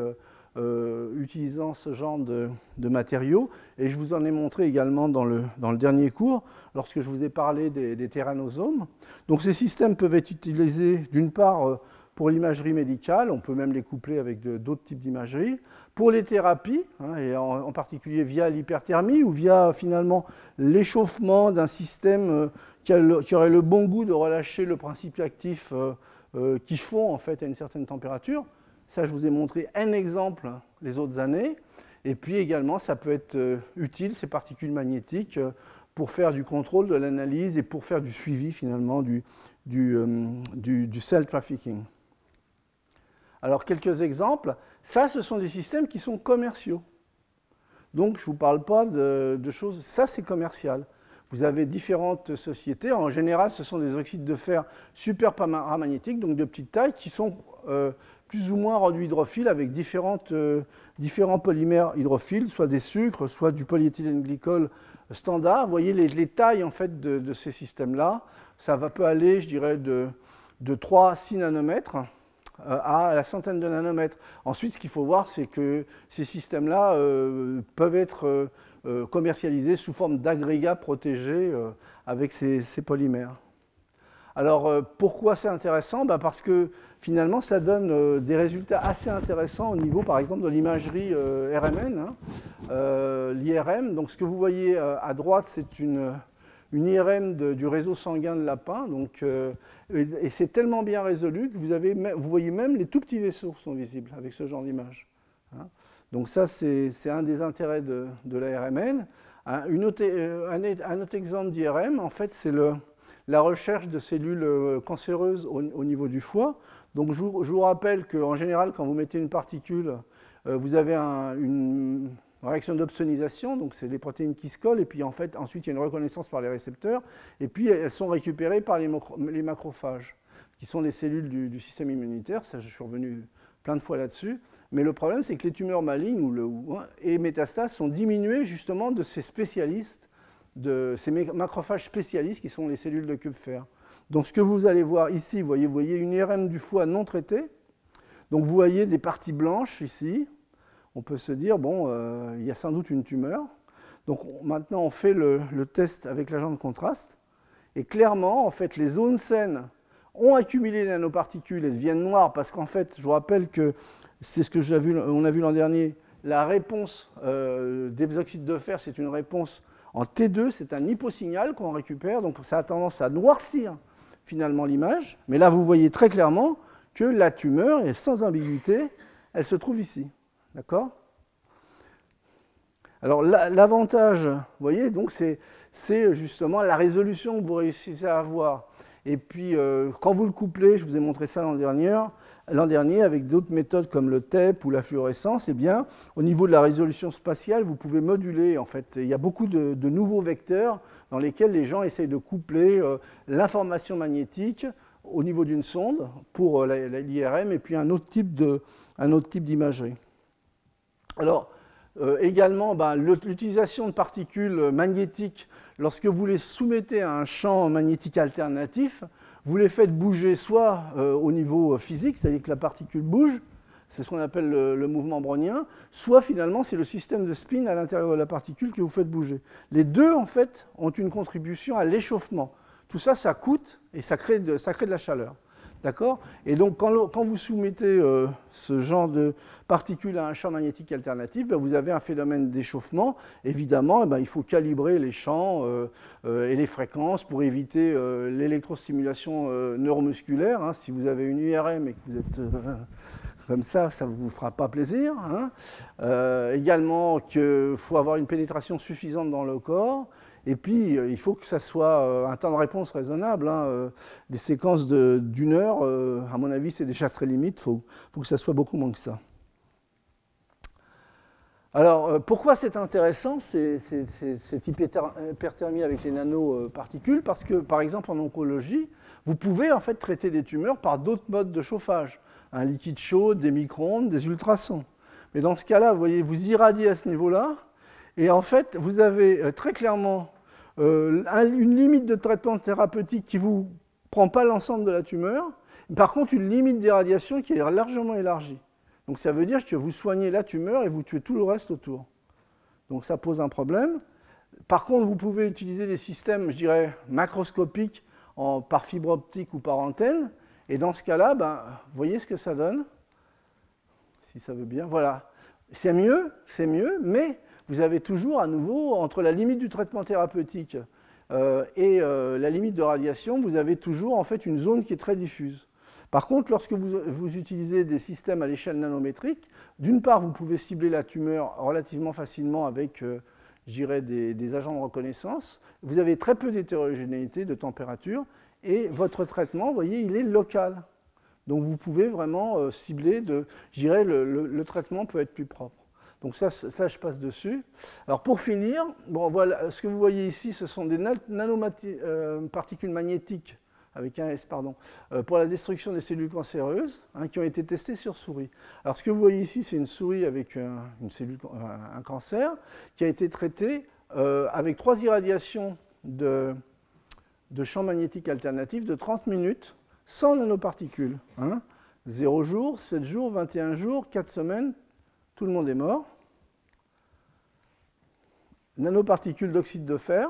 euh, utilisant ce genre de, matériaux, et je vous en ai montré également dans le, dans le dernier cours, lorsque je vous ai parlé des, des terranosomes. Donc ces systèmes peuvent être utilisés d'une part pour l'imagerie médicale, on peut même les coupler avec d'autres types d'imagerie. Pour les thérapies, hein, et en, particulier via l'hyperthermie ou via finalement l'échauffement d'un système euh, qui, aurait le bon goût de relâcher le principe actif euh, euh, qui fond en fait à une certaine température. Ça, je vous ai montré un exemple les autres années. Et puis également, ça peut être utile, ces particules magnétiques, pour faire du contrôle, de l'analyse et pour faire du suivi finalement du, du, du cell trafficking. Alors quelques exemples. Ça, ce sont des systèmes qui sont commerciaux. Donc je ne vous parle pas de, choses... Ça, c'est commercial. Vous avez différentes sociétés. En général, ce sont des oxydes de fer super paramagnétiques, donc de petite taille, qui sont euh, plus ou moins rendus hydrophiles avec euh, différents polymères hydrophiles, soit des sucres, soit du polyéthylène glycol standard. Vous voyez les, tailles en fait, de, ces systèmes-là. Ça va, peut aller, je dirais, de, de 3 à 6 nanomètres. Euh, à la centaine de nanomètres. Ensuite, ce qu'il faut voir, c'est que ces systèmes-là euh, peuvent être commercialisés sous forme d'agrégats protégés avec ces, polymères. Alors, pourquoi c'est intéressant? Ben, Parce que finalement, ça donne des résultats assez intéressants au niveau, par exemple, de l'imagerie RMN, hein. l'IRM. Donc, ce que vous voyez à droite, c'est une IRM du réseau sanguin de lapin. Donc, euh, et, c'est tellement bien résolu que vous, voyez même les tout petits vaisseaux sont visibles avec ce genre d'image. Hein. Donc ça, c'est un des intérêts de, de la RMN. Un, autre, euh, exemple d'IRM, en fait, c'est la recherche de cellules euh, cancéreuses au, niveau du foie. Donc je vous, rappelle qu'en général, quand vous mettez une particule, vous avez un, une, réaction d'opsonisation, donc c'est les protéines qui se collent, et puis en fait, ensuite, il y a une reconnaissance par les récepteurs, et puis elles sont récupérées par les, macrophages, qui sont les cellules du, système immunitaire. Ça, je suis revenu plein de fois là-dessus. Mais le problème, c'est que les tumeurs malignes ou le, et métastases sont diminuées justement de ces spécialistes, de ces macrophages spécialistes qui sont les cellules de Kupfer. Donc ce que vous allez voir ici, vous voyez, vous voyez une IRM du foie non traitée. Donc vous voyez des parties blanches ici, on peut se dire, bon, euh, il y a sans doute une tumeur. Donc maintenant, on fait le, test avec l'agent de contraste. Et clairement, en fait, les zones saines ont accumulé les nanoparticules et deviennent noires parce qu'en fait, je vous rappelle que c'est ce que on a vu l'an dernier, la réponse euh, des oxydes de fer, c'est une réponse en T2, c'est un hyposignal qu'on récupère, donc ça a tendance à noircir finalement l'image. Mais là, vous voyez très clairement que la tumeur, et sans ambiguïté, elle se trouve ici. D'accord? Alors l'avantage, vous voyez, donc c'est justement la résolution que vous réussissez à avoir. Et puis euh, quand vous le couplez, je vous ai montré ça l'an dernier, l'an dernier avec d'autres méthodes comme le TEP ou la fluorescence, eh bien, au niveau de la résolution spatiale, vous pouvez moduler. En fait, il y a beaucoup de, nouveaux vecteurs dans lesquels les gens essayent de coupler euh, l'information magnétique au niveau d'une sonde pour euh, l'IRM et puis un autre type d'imagerie. Alors, euh, également, ben, l'utilisation de particules magnétiques, lorsque vous les soumettez à un champ magnétique alternatif, vous les faites bouger soit euh, au niveau physique, c'est-à-dire que la particule bouge, c'est ce qu'on appelle le, mouvement brownien, soit finalement c'est le système de spin à l'intérieur de la particule que vous faites bouger. Les deux, en fait, ont une contribution à l'échauffement. Tout ça, ça coûte et ça crée de la chaleur. D'accord? Et donc, quand, vous soumettez euh, ce genre de particules à un champ magnétique alternatif, ben, vous avez un phénomène d'échauffement. Évidemment, eh ben, il faut calibrer les champs euh, euh, et les fréquences pour éviter l'électrostimulation neuromusculaire. Hein. Si vous avez une IRM et que vous êtes [laughs] comme ça, ça ne vous fera pas plaisir. Hein. également, qu'il faut avoir une pénétration suffisante dans le corps. Et puis, euh, il faut que ça soit euh, un temps de réponse raisonnable. Hein, euh, des séquences d'une heure, à mon avis, c'est déjà très limite. Il faut, que ça soit beaucoup moins que ça. Alors, pourquoi c'est intéressant, cette hyperthermie avec les nanoparticules? Parce que, par exemple, en oncologie, vous pouvez en fait traiter des tumeurs par d'autres modes de chauffage. Un liquide chaud, des micro-ondes, des ultrasons. Mais dans ce cas-là, vous voyez, vous irradiez à ce niveau-là, et en fait, vous avez très clairement euh, une limite de traitement thérapeutique qui ne vous prend pas l'ensemble de la tumeur, par contre une limite d'irradiation qui est largement élargie. Donc ça veut dire que vous soignez la tumeur et vous tuez tout le reste autour. Donc ça pose un problème. Par contre, vous pouvez utiliser des systèmes, je dirais, macroscopiques par fibre optique ou par antenne. Et dans ce cas-là, ben, voyez ce que ça donne Si ça veut bien. Voilà. C'est mieux, c'est mieux, mais vous avez toujours à nouveau, entre la limite du traitement thérapeutique euh, et euh, la limite de radiation, vous avez toujours en fait une zone qui est très diffuse. Par contre, lorsque vous, utilisez des systèmes à l'échelle nanométrique, d'une part, vous pouvez cibler la tumeur relativement facilement avec, euh, des, des, agents de reconnaissance. Vous avez très peu d'hétérogénéité de température et votre traitement, vous voyez, il est local. Donc vous pouvez vraiment cibler, de, je le traitement peut être plus propre. Donc ça, ça, je passe dessus. Alors pour finir, bon, voilà, ce que vous voyez ici, ce sont des nanoparticules euh, magnétiques, avec un S, pardon, euh, pour la destruction des cellules cancéreuses, hein, qui ont été testées sur souris. Alors ce que vous voyez ici, c'est une souris avec une cellule, un cancer, qui a été traitée euh, avec trois irradiations de, de champs magnétiques alternatifs de 30 minutes, sans nanoparticules. Hein, 0 jours, 7 jours, 21 jours, 4 semaines, tout le monde est mort nanoparticules d'oxyde de fer,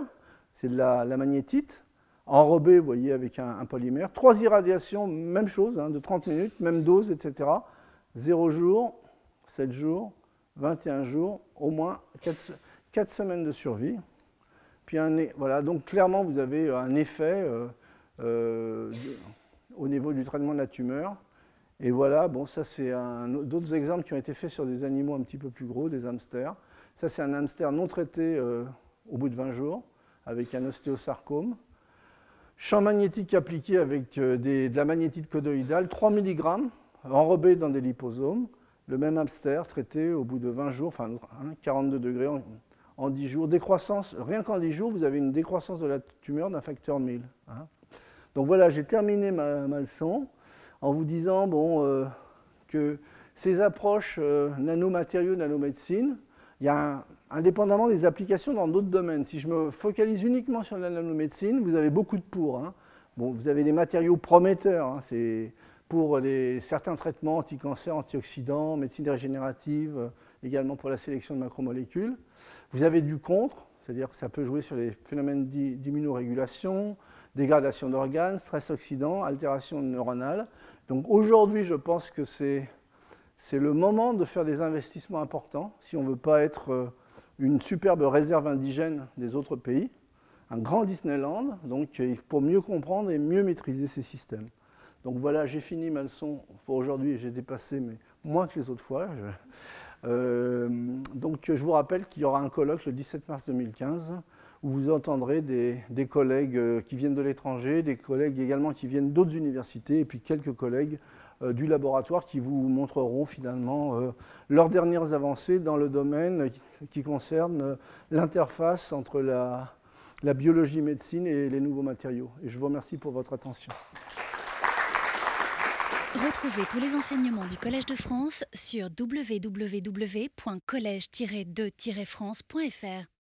c'est de la, magnétite, enrobée, vous voyez, avec un, polymère. Trois irradiations, même chose, hein, de 30 minutes, même dose, etc. 0 jours, 7 jours, 21 jours, au moins 4, semaines de survie. Puis voilà, donc clairement, vous avez un effet euh, euh, au niveau du traitement de la tumeur. Et voilà, bon, ça c'est d'autres exemples qui ont été faits sur des animaux un petit peu plus gros, des hamsters. Ça, c'est un hamster non traité euh, au bout de 20 jours, avec un ostéosarcome. Champ magnétique appliqué avec euh, de la magnétite codoïdale, 3 mg, enrobé dans des liposomes. Le même hamster traité au bout de 20 jours, enfin 42 degrés en, 10 jours. Décroissance, rien qu'en 10 jours, vous avez une décroissance de la tumeur d'un facteur 1000. Hein. Donc voilà, j'ai terminé ma, leçon en vous disant bon, euh, que ces approches nanomatériaux, nanomédecine, il y a indépendamment des applications dans d'autres domaines. Si je me focalise uniquement sur la nanomédecine, vous avez beaucoup de pour. Hein. Vous avez des matériaux prometteurs. Hein. C'est pour certains traitements anti-cancer, antioxydants, médecine régénérative, euh, également pour la sélection de macromolécules. Vous avez du contre, c'est-à-dire que ça peut jouer sur les phénomènes d'immunorégulation, dégradation d'organes, stress oxydant, altération neuronale. Donc aujourd'hui, je pense que c'est le moment de faire des investissements importants si on ne veut pas être euh, une superbe réserve indigène des autres pays, un grand Disneyland, donc pour mieux comprendre et mieux maîtriser ces systèmes. Donc voilà, j'ai fini ma leçon pour aujourd'hui, j'ai dépassé, mais moins que les autres fois. Euh, donc je vous rappelle qu'il y aura un colloque le 17 mars 2015 où vous entendrez des, collègues euh, qui viennent de l'étranger, des collègues également qui viennent d'autres universités, et puis quelques collègues euh, du laboratoire qui vous montreront finalement euh, leurs dernières avancées dans le domaine qui, concerne l'interface entre la, la biologie médecine et les nouveaux matériaux. Et je vous remercie pour votre attention. Retrouvez tous les enseignements du Collège de France sur www.collège-2-france.fr.